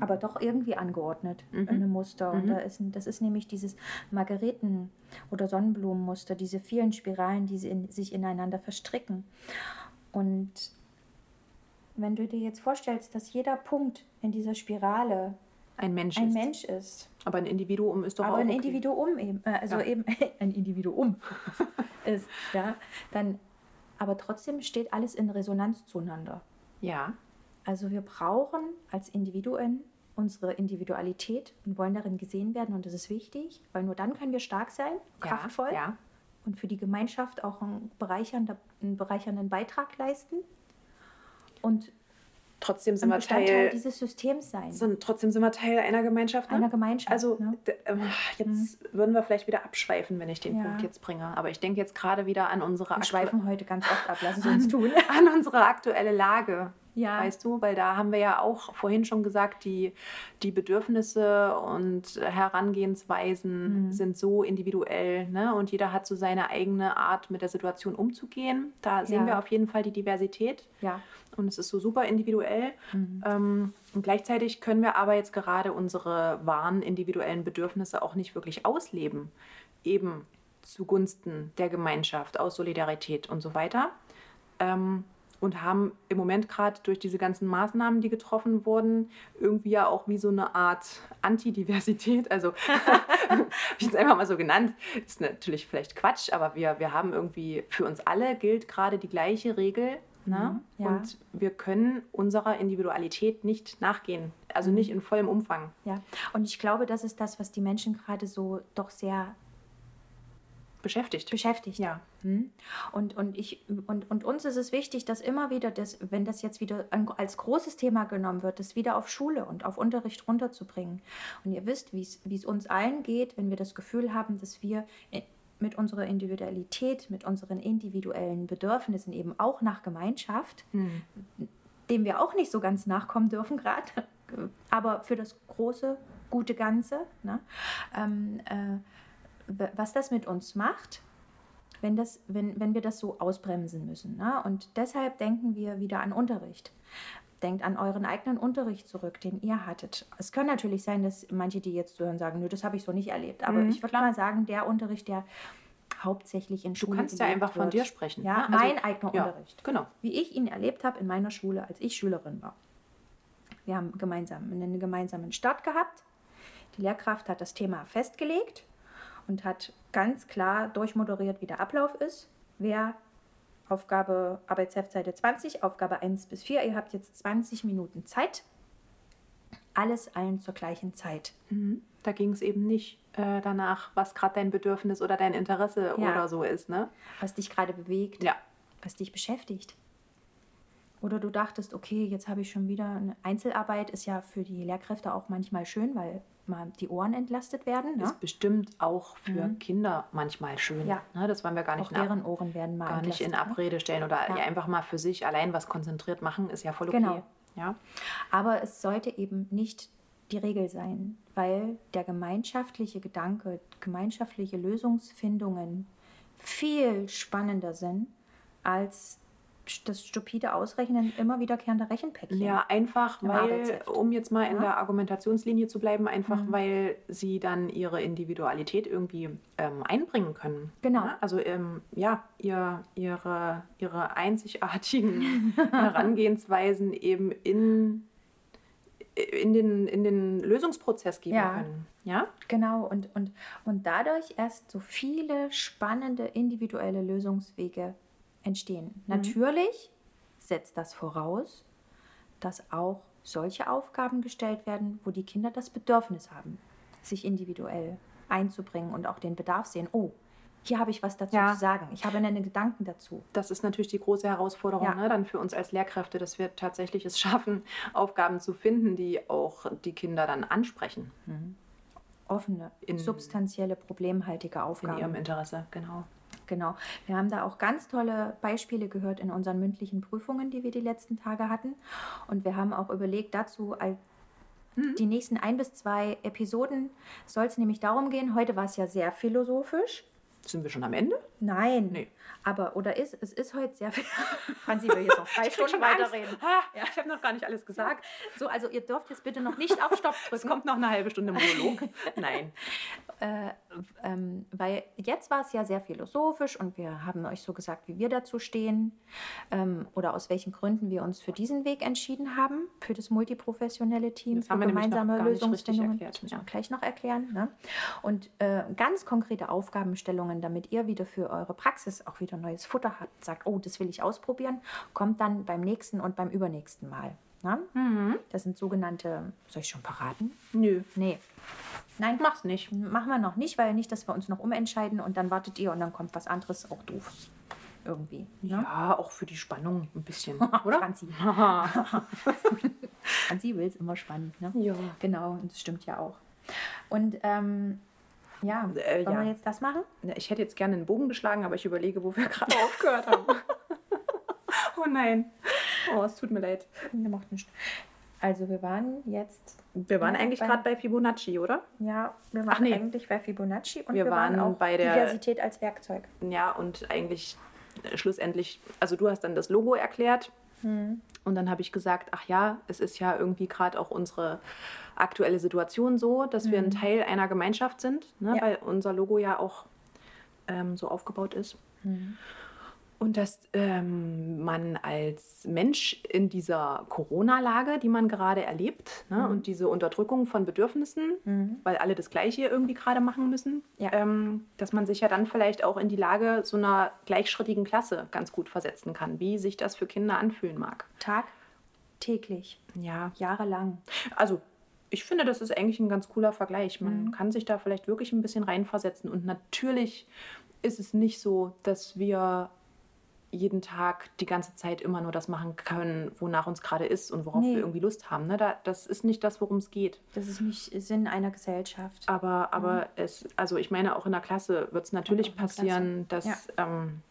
aber doch irgendwie angeordnet mhm. in einem Muster. Mhm. Und da ist, das ist nämlich dieses Margereten- oder Sonnenblumenmuster, diese vielen Spiralen, die in, sich ineinander verstricken. Und wenn du dir jetzt vorstellst, dass jeder Punkt in dieser Spirale ein Mensch ein ist. Mensch ist. Aber ein Individuum ist doch Aber auch ein okay. Individuum eben, äh, also ja. eben ein Individuum ist, ja, dann, aber trotzdem steht alles in Resonanz zueinander. Ja. Also wir brauchen als Individuen unsere Individualität und wollen darin gesehen werden und das ist wichtig, weil nur dann können wir stark sein, kraftvoll ja, ja. und für die Gemeinschaft auch einen, bereichernder, einen bereichernden Beitrag leisten. Und trotzdem sind wir Teil dieses Systems sein. Sind, trotzdem sind wir Teil einer Gemeinschaft. Ne? Einer Gemeinschaft. Also ne? äh, jetzt mhm. würden wir vielleicht wieder abschweifen, wenn ich den ja. Punkt jetzt bringe. Aber ich denke jetzt gerade wieder an unsere. Wir schweifen heute ganz oft ab. Lass es uns tun. An unsere aktuelle Lage. Ja. Weißt du, weil da haben wir ja auch vorhin schon gesagt, die, die Bedürfnisse und Herangehensweisen mhm. sind so individuell ne? und jeder hat so seine eigene Art, mit der Situation umzugehen. Da sehen ja. wir auf jeden Fall die Diversität. Ja. Und es ist so super individuell. Mhm. Ähm, und gleichzeitig können wir aber jetzt gerade unsere wahren individuellen Bedürfnisse auch nicht wirklich ausleben. Eben zugunsten der Gemeinschaft, aus Solidarität und so weiter. Ähm, und haben im Moment gerade durch diese ganzen Maßnahmen, die getroffen wurden, irgendwie ja auch wie so eine Art Antidiversität. Also, habe ich es einfach mal so genannt. Ist natürlich vielleicht Quatsch, aber wir, wir haben irgendwie, für uns alle gilt gerade die gleiche Regel. Ne? Mhm, ja. Und wir können unserer Individualität nicht nachgehen. Also nicht in vollem Umfang. Ja, und ich glaube, das ist das, was die Menschen gerade so doch sehr beschäftigt. Beschäftigt. Ja. Hm. Und, und, ich, und, und uns ist es wichtig, dass immer wieder, das, wenn das jetzt wieder als großes Thema genommen wird, das wieder auf Schule und auf Unterricht runterzubringen. Und ihr wisst, wie es uns allen geht, wenn wir das Gefühl haben, dass wir mit unserer Individualität, mit unseren individuellen Bedürfnissen eben auch nach Gemeinschaft, hm. dem wir auch nicht so ganz nachkommen dürfen gerade, aber für das große, gute Ganze, ne? ähm, äh, was das mit uns macht, wenn, das, wenn, wenn wir das so ausbremsen müssen. Ne? Und deshalb denken wir wieder an Unterricht. Denkt an euren eigenen Unterricht zurück, den ihr hattet. Es kann natürlich sein, dass manche, die jetzt zuhören, sagen, nö, das habe ich so nicht erlebt. Aber mhm, ich würde mal sagen, der Unterricht, der hauptsächlich in Schule Du kannst ja einfach von dir sprechen. Ja, also, mein eigener ja, Unterricht. Genau. Wie ich ihn erlebt habe in meiner Schule, als ich Schülerin war. Wir haben gemeinsam einen gemeinsamen Start gehabt. Die Lehrkraft hat das Thema festgelegt und hat ganz klar durchmoderiert, wie der Ablauf ist. Wer Aufgabe Arbeitsheftseite 20, Aufgabe 1 bis 4, ihr habt jetzt 20 Minuten Zeit. Alles allen zur gleichen Zeit. Mhm. Da ging es eben nicht äh, danach, was gerade dein Bedürfnis oder dein Interesse ja. oder so ist, ne? Was dich gerade bewegt, ja. was dich beschäftigt. Oder du dachtest, okay, jetzt habe ich schon wieder eine Einzelarbeit, ist ja für die Lehrkräfte auch manchmal schön, weil mal die Ohren entlastet werden. Ne? Ist bestimmt auch für mhm. Kinder manchmal schön. Ja. Ne? Das wollen wir gar nicht, auch deren Ohren werden mal gar nicht in ne? Abrede stellen oder ja. einfach mal für sich allein was konzentriert machen, ist ja voll okay. Genau. Ja? Aber es sollte eben nicht die Regel sein, weil der gemeinschaftliche Gedanke, gemeinschaftliche Lösungsfindungen viel spannender sind als das stupide Ausrechnen immer wiederkehrender Rechenpäckchen. Ja, einfach weil, um jetzt mal ja. in der Argumentationslinie zu bleiben, einfach mhm. weil sie dann ihre Individualität irgendwie ähm, einbringen können. Genau. Ja? Also ähm, ja, ihr, ihre, ihre einzigartigen Herangehensweisen eben in in den, in den Lösungsprozess geben ja. können. Ja, genau. Und, und, und dadurch erst so viele spannende individuelle Lösungswege entstehen. Mhm. Natürlich setzt das voraus, dass auch solche Aufgaben gestellt werden, wo die Kinder das Bedürfnis haben, sich individuell einzubringen und auch den Bedarf sehen. Oh, hier habe ich was dazu Ja. zu sagen. Ich habe einen Gedanken dazu. Das ist natürlich die große Herausforderung Ja. ne, dann für uns als Lehrkräfte, dass wir tatsächlich es schaffen, Aufgaben zu finden, die auch die Kinder dann ansprechen Offene, In- substanzielle, problemhaltige in Aufgaben. ihrem Interesse. Genau. Genau. Wir haben da auch ganz tolle Beispiele gehört in unseren mündlichen Prüfungen, die wir die letzten Tage hatten. Und wir haben auch überlegt, dazu all- die nächsten ein bis zwei Episoden soll es nämlich darum gehen. Heute war es ja sehr philosophisch. Sind wir schon am Ende? Nein. Nee. Aber, oder ist, es ist heute sehr viel. Franzi will jetzt noch drei Stunden weiterreden. Ah, Ich habe noch gar nicht alles gesagt. So, also ihr dürft jetzt bitte noch nicht auf Stopp Es drücken. kommt noch eine halbe Stunde Monolog. Nein. Äh, ähm, weil jetzt war es ja sehr philosophisch und wir haben euch so gesagt, wie wir dazu stehen ähm, oder aus welchen Gründen wir uns für diesen Weg entschieden haben, für das multiprofessionelle Team, Das für gemeinsame Lösungsfindungen. Das müssen wir ja. gleich noch erklären. Ne? Und äh, ganz konkrete Aufgabenstellungen, damit ihr wieder für eure Praxis auch wieder neues Futter habt, sagt, oh, das will ich ausprobieren, kommt dann beim nächsten und beim übernächsten Mal. Ne? Mhm. Das sind sogenannte, soll ich schon verraten? Nö. Nee. Nein, Mach's nicht. Machen wir noch nicht, weil nicht, dass wir uns noch umentscheiden und dann wartet ihr und dann kommt was anderes, auch doof. Irgendwie. Ne? Ja, auch für die Spannung ein bisschen, oder? Franzi. Franzi will es immer spannend. Ne? Ja. Genau, und das stimmt ja auch. Und ähm, ja, Äh, wollen ja. wir jetzt das machen? Ich hätte jetzt gerne einen Bogen geschlagen, aber ich überlege, wo wir gerade aufgehört haben. oh nein. Oh, es tut mir leid. Der macht nicht. Also wir waren jetzt, Wir waren eigentlich gerade bei Fibonacci, oder? ja, wir waren nee. eigentlich bei Fibonacci und Wir wir, waren, waren auch bei der- Diversität als Werkzeug. Ja, und eigentlich schlussendlich, also du hast dann das Logo erklärt Hm. und dann habe ich gesagt, ach ja, es ist ja irgendwie gerade auch unsere aktuelle Situation so, dass wir ein Teil einer Gemeinschaft sind, ne? Mhm. Ja. weil unser Logo ja auch ähm, so aufgebaut ist. Und dass ähm, man als Mensch in dieser Corona-Lage, die man gerade erlebt, ne, Mhm. und diese Unterdrückung von Bedürfnissen, weil alle das Gleiche irgendwie gerade machen müssen, Ja. ähm, dass man sich ja dann vielleicht auch in die Lage so einer gleichschrittigen Klasse ganz gut versetzen kann, wie sich das für Kinder anfühlen mag. Tag, täglich, Ja, jahrelang. also ich finde, das ist eigentlich ein ganz cooler Vergleich. Man Mhm. kann sich da vielleicht wirklich ein bisschen reinversetzen. Und natürlich ist es nicht so, dass wir jeden Tag die ganze Zeit immer nur das machen können, wonach uns gerade ist und worauf Nee. wir irgendwie Lust haben. Ne? Da, das ist nicht das, worum es geht. Das ist nicht Sinn einer Gesellschaft. Aber, aber es, also ich meine, auch in der Klasse wird es natürlich Mhm. passieren, dass, Ja. ähm,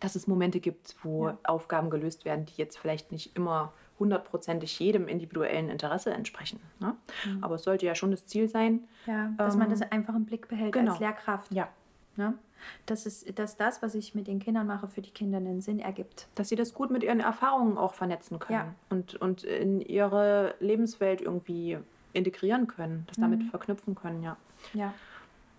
dass es Momente gibt, wo Ja. Aufgaben gelöst werden, die jetzt vielleicht nicht immer hundertprozentig jedem individuellen Interesse entsprechen. Ne? Mhm. Aber es sollte ja schon das Ziel sein. Ja, dass man Ähm, das einfach im Blick behält genau. als Lehrkraft. Ja. Ne? Dass, es, dass das, was ich mit den Kindern mache, für die Kinder einen Sinn ergibt. Dass sie das gut mit ihren Erfahrungen auch vernetzen können Ja. und, und in ihre Lebenswelt irgendwie integrieren können, das damit Mhm. verknüpfen können, ja. Ja,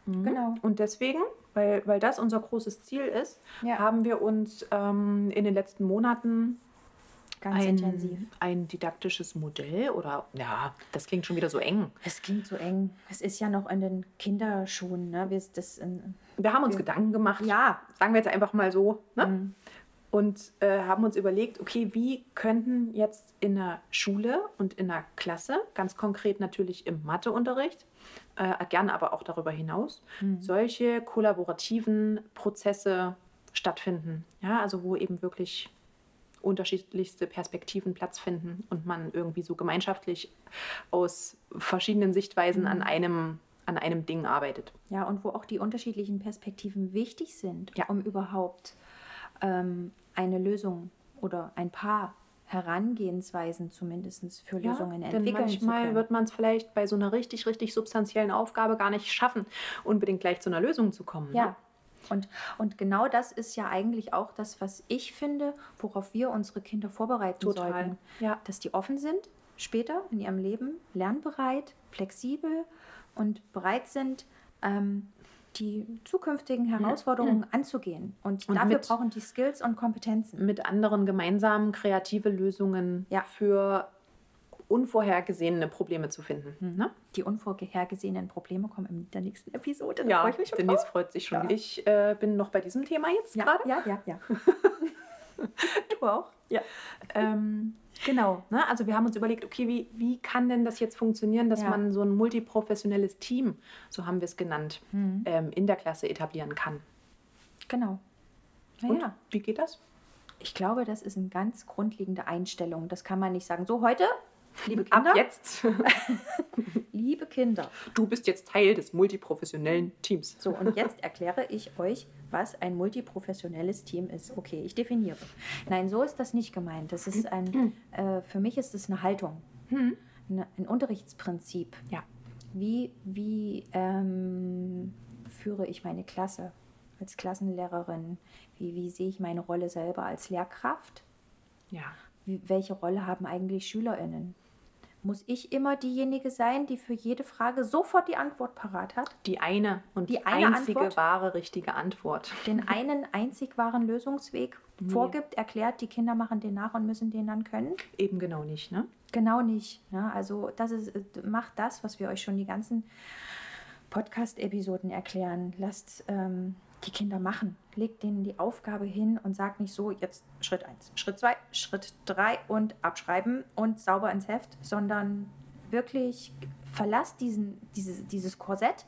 Mhm. genau. Und deswegen, weil, weil das unser großes Ziel ist, Ja. haben wir uns ähm, in den letzten Monaten Ganz ein, intensiv. ein didaktisches Modell oder ja, das klingt schon wieder so eng. Es klingt so eng. Es ist ja noch in den Kinderschuhen. Ne? Wir, das in, Wir haben uns Wir- Gedanken gemacht, ja. sagen wir jetzt einfach mal so, ne? Mhm. und äh, haben uns überlegt, okay, wie könnten jetzt in der Schule und in der Klasse, ganz konkret natürlich im Matheunterricht, äh, gerne aber auch darüber hinaus, Mhm. solche kollaborativen Prozesse stattfinden. Ja, also wo eben wirklich unterschiedlichste Perspektiven Platz finden und man irgendwie so gemeinschaftlich aus verschiedenen Sichtweisen an einem an einem Ding arbeitet. Ja, und wo auch die unterschiedlichen Perspektiven wichtig sind, Ja. um überhaupt ähm, eine Lösung oder ein paar Herangehensweisen zumindest für Lösungen denn entwickeln zu manchmal wird man es vielleicht bei so einer richtig, richtig substanziellen Aufgabe gar nicht schaffen, unbedingt gleich zu einer Lösung zu kommen. Ja. Ne? Und, und genau das ist ja eigentlich auch das, was ich finde, worauf wir unsere Kinder vorbereiten Total. sollten. Ja. Dass die offen sind, später in ihrem Leben, lernbereit, flexibel und bereit sind, ähm, die zukünftigen Herausforderungen anzugehen. Und, Und dafür mit- brauchen die Skills und Kompetenzen. Mit anderen gemeinsam kreative Lösungen Ja. für unvorhergesehene Probleme zu finden. Ne? Die unvorhergesehenen Probleme kommen in der nächsten Episode. Da Ja, freue ich mich schon Denise drauf. freut sich schon. Ja. Ich äh, bin noch bei diesem Thema jetzt Ja, gerade. ja, ja, ja. Du auch? ja. Ähm, genau. Ne? Also wir haben uns überlegt, okay, wie, wie kann denn das jetzt funktionieren, dass Ja. man so ein multiprofessionelles Team, so haben wir es genannt, Mhm. ähm, in der Klasse etablieren kann. Genau. Und wie geht das? Ich glaube, das ist eine ganz grundlegende Einstellung. Das kann man nicht sagen. So, heute, liebe Kinder. Ab jetzt. liebe Kinder. Du bist jetzt Teil des multiprofessionellen Teams. So, und jetzt erkläre ich euch, was ein multiprofessionelles Team ist. Okay, ich definiere. Nein, so ist das nicht gemeint. Das ist ein, äh, für mich ist es eine Haltung, Hm. eine, ein Unterrichtsprinzip. Ja. Wie, wie ähm, führe ich meine Klasse als Klassenlehrerin? Wie, wie sehe ich meine Rolle selber als Lehrkraft? Ja. Wie, welche Rolle haben eigentlich SchülerInnen? Muss ich immer diejenige sein, die für jede Frage sofort die Antwort parat hat? Die eine und Die eine einzige Antwort? wahre richtige Antwort. Den einen einzig wahren Lösungsweg vorgibt, erklärt, die Kinder machen den nach und müssen den dann können? Eben genau nicht, ne? Genau nicht. Ne? Also das ist, äh, macht das, was wir euch schon die ganzen Podcast-Episoden erklären. Lasst ähm, die Kinder machen. Legt denen die Aufgabe hin und sagt nicht so, jetzt Schritt 1, Schritt 2, Schritt 3 und abschreiben und sauber ins Heft, sondern wirklich verlasst diesen, dieses, dieses Korsett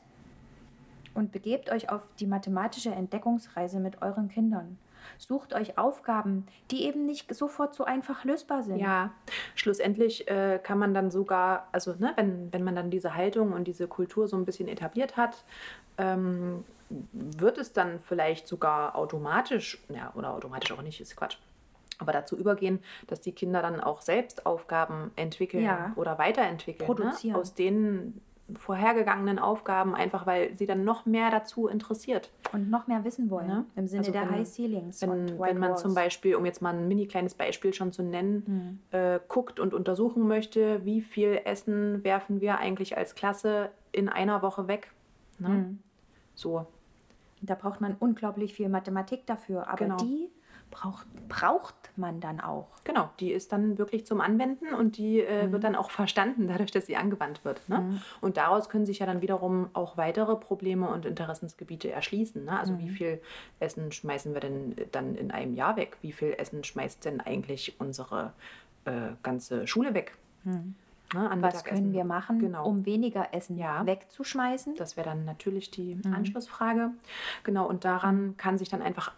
und begebt euch auf die mathematische Entdeckungsreise mit euren Kindern. Sucht euch Aufgaben, die eben nicht sofort so einfach lösbar sind. Ja, schlussendlich äh, kann man dann sogar, also ne, wenn, wenn man dann diese Haltung und diese Kultur so ein bisschen etabliert hat, ähm, wird es dann vielleicht sogar automatisch, ja, oder automatisch auch nicht, ist Quatsch, aber dazu übergehen, dass die Kinder dann auch selbst Aufgaben entwickeln Ja. oder weiterentwickeln. Produzieren. Ne? Aus den vorhergegangenen Aufgaben, einfach weil sie dann noch mehr dazu interessiert. Und noch mehr wissen wollen, Ne? im Sinne Also der wenn- High Ceilings. und Wenn, wenn man Walls. zum Beispiel, um jetzt mal ein mini kleines Beispiel schon zu nennen, äh, guckt und untersuchen möchte, wie viel Essen werfen wir eigentlich als Klasse in einer Woche weg. Ne? Mhm. So, Da braucht man unglaublich viel Mathematik dafür, aber Genau. die braucht, braucht man dann auch. genau. Die ist dann wirklich zum Anwenden und die äh, wird dann auch verstanden, dadurch, dass sie angewandt wird. Ne? Und daraus können sich ja dann wiederum auch weitere Probleme und Interessensgebiete erschließen. Ne? Also wie viel Essen schmeißen wir denn dann in einem Jahr weg? Wie viel Essen schmeißt denn eigentlich unsere äh, ganze Schule weg? Ne, an Was können wir machen, Genau. um weniger Essen Ja. wegzuschmeißen? Das wäre dann natürlich die Mhm. Anschlussfrage. Genau, und daran kann sich dann einfach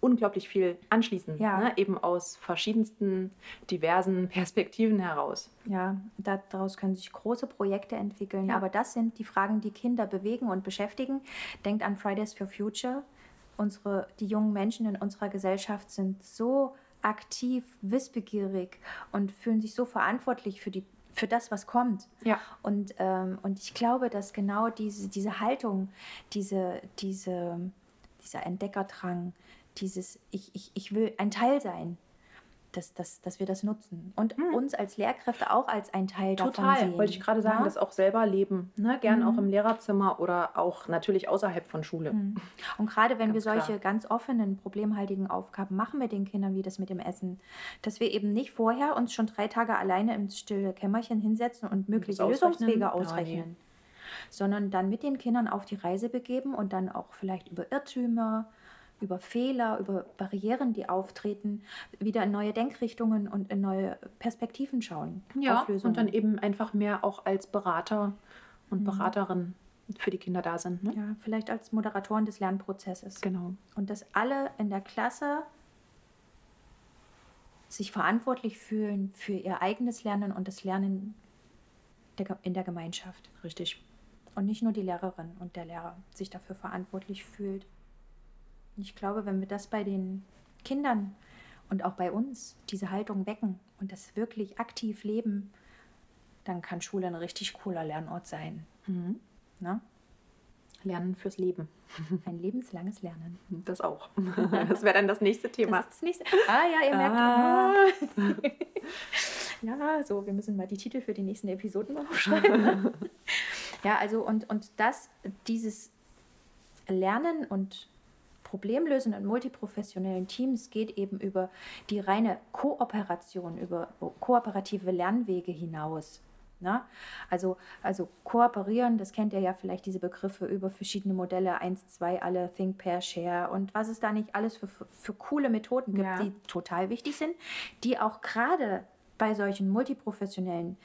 unglaublich viel anschließen. Ja. Ne? Eben aus verschiedensten, diversen Perspektiven heraus. Ja, daraus können sich große Projekte entwickeln. Ja. Aber das sind die Fragen, die Kinder bewegen und beschäftigen. Denkt an Fridays for Future. Unsere, die jungen Menschen in unserer Gesellschaft sind so aktiv, wissbegierig und fühlen sich so verantwortlich für, die, für das, was kommt. Ja. Und, ähm, und ich glaube, dass genau diese, diese Haltung, diese, diese, dieser Entdeckerdrang, dieses ich, ich, ich will ein Teil sein, dass, dass, dass wir das nutzen. Und uns als Lehrkräfte auch als ein Teil davon Total, sehen. wollte ich gerade sagen, Ja? das auch selber leben. Ne? Gern Mhm. auch im Lehrerzimmer oder auch natürlich außerhalb von Schule. Und gerade wenn wir Ganz klar. solche ganz offenen, problemhaltigen Aufgaben machen mit den Kindern, wie das mit dem Essen, dass wir eben nicht vorher uns schon drei Tage alleine im stille Kämmerchen hinsetzen und mögliche? Lösungswege ausrechnen, sondern dann mit den Kindern auf die Reise begeben und dann auch vielleicht über Irrtümer, über Fehler, über Barrieren, die auftreten, wieder in neue Denkrichtungen und in neue Perspektiven schauen. Ja, und dann eben einfach mehr auch als Berater und Mhm. Beraterin für die Kinder da sind. Ne? ja, vielleicht als Moderatoren des Lernprozesses. Genau. Und dass alle in der Klasse sich verantwortlich fühlen für ihr eigenes Lernen und das Lernen der, in der Gemeinschaft. Richtig. Und nicht nur die Lehrerin und der Lehrer sich dafür verantwortlich fühlt. Und ich glaube, wenn wir das bei den Kindern und auch bei uns, diese Haltung wecken und das wirklich aktiv leben, dann kann Schule ein richtig cooler Lernort sein. Mhm. Ne? Lernen fürs Leben. Ein lebenslanges Lernen. Das auch. Das wäre dann das nächste Thema. Das das nächste. Ah ja, ihr merkt. Ah. Ja, so, wir müssen mal die Titel für die nächsten Episoden mal aufschreiben. ja, also und, und das, dieses Lernen und Problemlösen in multiprofessionellen Teams geht eben über die reine Kooperation, über kooperative Lernwege hinaus. Ne? Also, also kooperieren, das kennt ihr ja vielleicht diese Begriffe über verschiedene Modelle, 1, 2, alle, Think, Pair, Share und was es da nicht alles für, für, für coole Methoden gibt, Ja. die total wichtig sind, die auch gerade bei solchen multiprofessionellen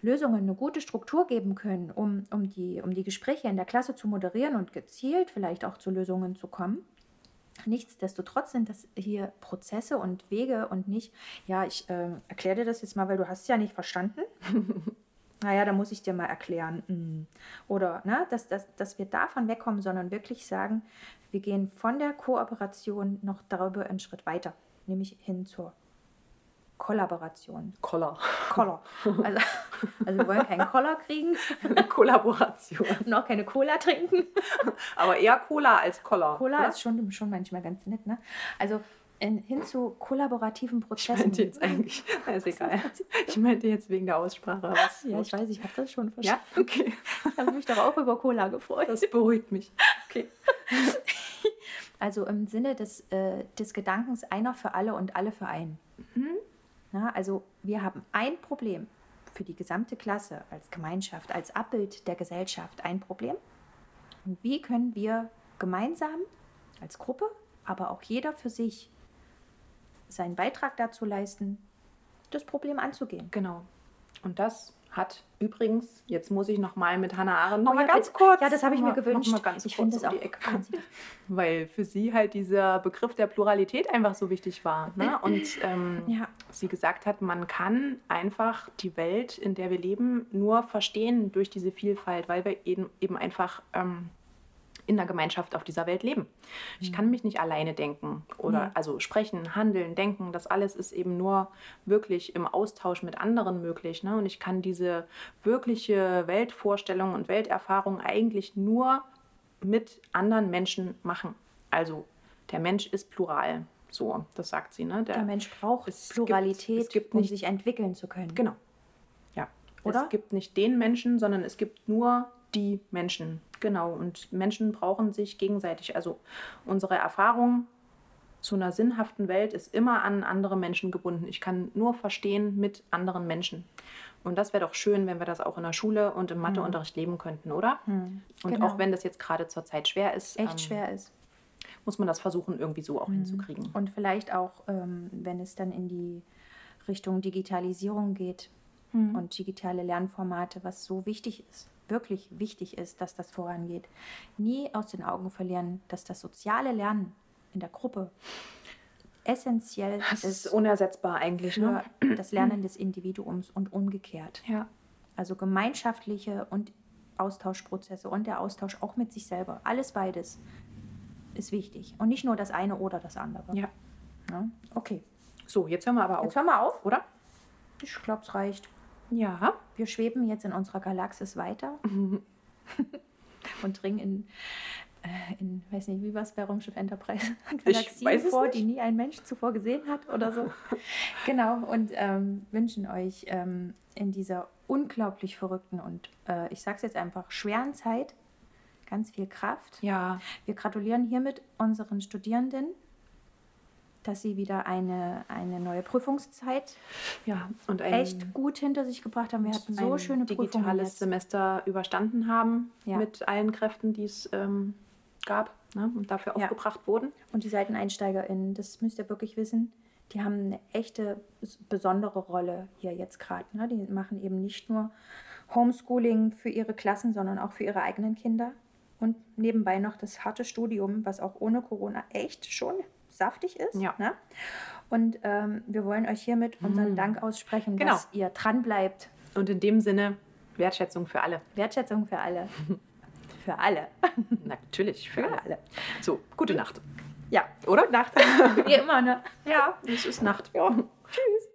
Lösungen eine gute Struktur geben können, um, um, die, um die Gespräche in der Klasse zu moderieren und gezielt vielleicht auch zu Lösungen zu kommen. Nichtsdestotrotz sind das hier Prozesse und Wege und nicht, ja, ich äh, erkläre dir das jetzt mal, weil du hast es ja nicht verstanden. naja, da muss ich dir mal erklären. Mm. Oder ne, dass, dass, dass wir davon wegkommen, sondern wirklich sagen, wir gehen von der Kooperation noch darüber einen Schritt weiter, nämlich hin zur Kollaboration. Koller. Koller. Also, also wir wollen keinen Koller kriegen. Eine Kollaboration. noch keine Cola trinken. Aber eher Cola als Koller. Cola oder? ist schon, schon manchmal ganz nett, ne? Also in, hin zu kollaborativen Ich Prozessen. meinte jetzt eigentlich, ist egal. Ich meinte jetzt wegen der Aussprache. Was? ja, ich weiß, ich habe das schon Ja, verstanden. okay. Ich habe mich doch auch über Cola gefreut. Das beruhigt mich. Okay. Also im Sinne des, äh, des Gedankens einer für alle und alle für einen. Na, also wir haben ein Problem für die gesamte Klasse als Gemeinschaft, als Abbild der Gesellschaft ein Problem. Und wie können wir gemeinsam als Gruppe, aber auch jeder für sich seinen Beitrag dazu leisten, das Problem anzugehen? Genau. Und das hat übrigens, jetzt muss ich noch mal mit Hannah Arendt noch Oh mal ja, ganz kurz. Ja, das habe ich mir gewünscht. Noch mal ganz Ich finde es um auch Ecke. Weil für sie halt dieser Begriff der Pluralität einfach so wichtig war. Ne? Und ähm, Ja. sie gesagt hat, man kann einfach die Welt, in der wir leben, nur verstehen durch diese Vielfalt, weil wir eben, eben einfach ähm, in der Gemeinschaft auf dieser Welt leben. Ich kann mich nicht alleine denken oder Nee. also sprechen, handeln, denken, das alles ist eben nur wirklich im Austausch mit anderen möglich. Ne? Und ich kann diese wirkliche Weltvorstellung und Welterfahrung eigentlich nur mit anderen Menschen machen. Also der Mensch ist plural. So, das sagt sie. Ne? Der Mensch braucht es gibt- Pluralität, es gibt um nicht- sich entwickeln zu können. Genau. Ja. Oder? Es gibt nicht den Menschen, sondern es gibt nur die Menschen. Genau. Und Menschen brauchen sich gegenseitig. Also unsere Erfahrung zu einer sinnhaften Welt ist immer an andere Menschen gebunden. Ich kann nur verstehen mit anderen Menschen. Und das wäre doch schön, wenn wir das auch in der Schule und im Matheunterricht leben könnten, oder? Hm, Und genau. auch wenn das jetzt gerade zur Zeit schwer ist, echt ähm, schwer ist. muss man das versuchen, irgendwie so auch hinzukriegen. Und vielleicht auch, ähm, wenn es dann in die Richtung Digitalisierung geht Mhm. und digitale Lernformate, was so wichtig ist, wirklich wichtig ist, dass das vorangeht. Nie aus den Augen verlieren, dass das soziale Lernen in der Gruppe essentiell Das ist ist unersetzbar eigentlich. für Ne? das Lernen des Individuums und umgekehrt. Ja. Also gemeinschaftliche und Austauschprozesse und der Austausch auch mit sich selber. Alles beides ist wichtig. Und nicht nur das eine oder das andere. ja. Ja, okay. So, jetzt hören wir aber auf, Jetzt hören wir auf. oder? Ich glaube, es reicht. Ja. Wir schweben jetzt in unserer Galaxis weiter und dringen in, äh, in, weiß nicht, wie war es bei Raumschiff Enterprise? Galaxien vor, nicht. die nie ein Mensch zuvor gesehen hat oder so. genau, und ähm, wünschen euch ähm, in dieser unglaublich verrückten und, äh, ich sag's jetzt einfach, schweren Zeit ganz viel Kraft. Ja. Wir gratulieren hiermit unseren Studierenden, dass sie wieder eine, eine neue Prüfungszeit Ja. Und ein, echt gut hinter sich gebracht haben. Wir hatten so schöne Prüfungen digitales. Semester überstanden haben Ja. mit allen Kräften, die es ähm, gab ne? und dafür Ja. aufgebracht wurden. Und die SeiteneinsteigerInnen, das müsst ihr wirklich wissen, die haben eine echte bes- besondere Rolle hier jetzt gerade. Ne? Die machen eben nicht nur Homeschooling für ihre Klassen, sondern auch für ihre eigenen Kinder. Und nebenbei noch das harte Studium, was auch ohne Corona echt schon saftig ist. Ja. Ne? Und ähm, wir wollen euch hiermit unseren Mhm. Dank aussprechen, Genau. dass ihr dran bleibt. Und in dem Sinne Wertschätzung für alle. Wertschätzung für alle. für alle. Natürlich, für Für alle. alle. So, gute Nacht. Ja, Oder? Nacht. wie immer, ne? ja, es ist Nacht. Ja. Tschüss.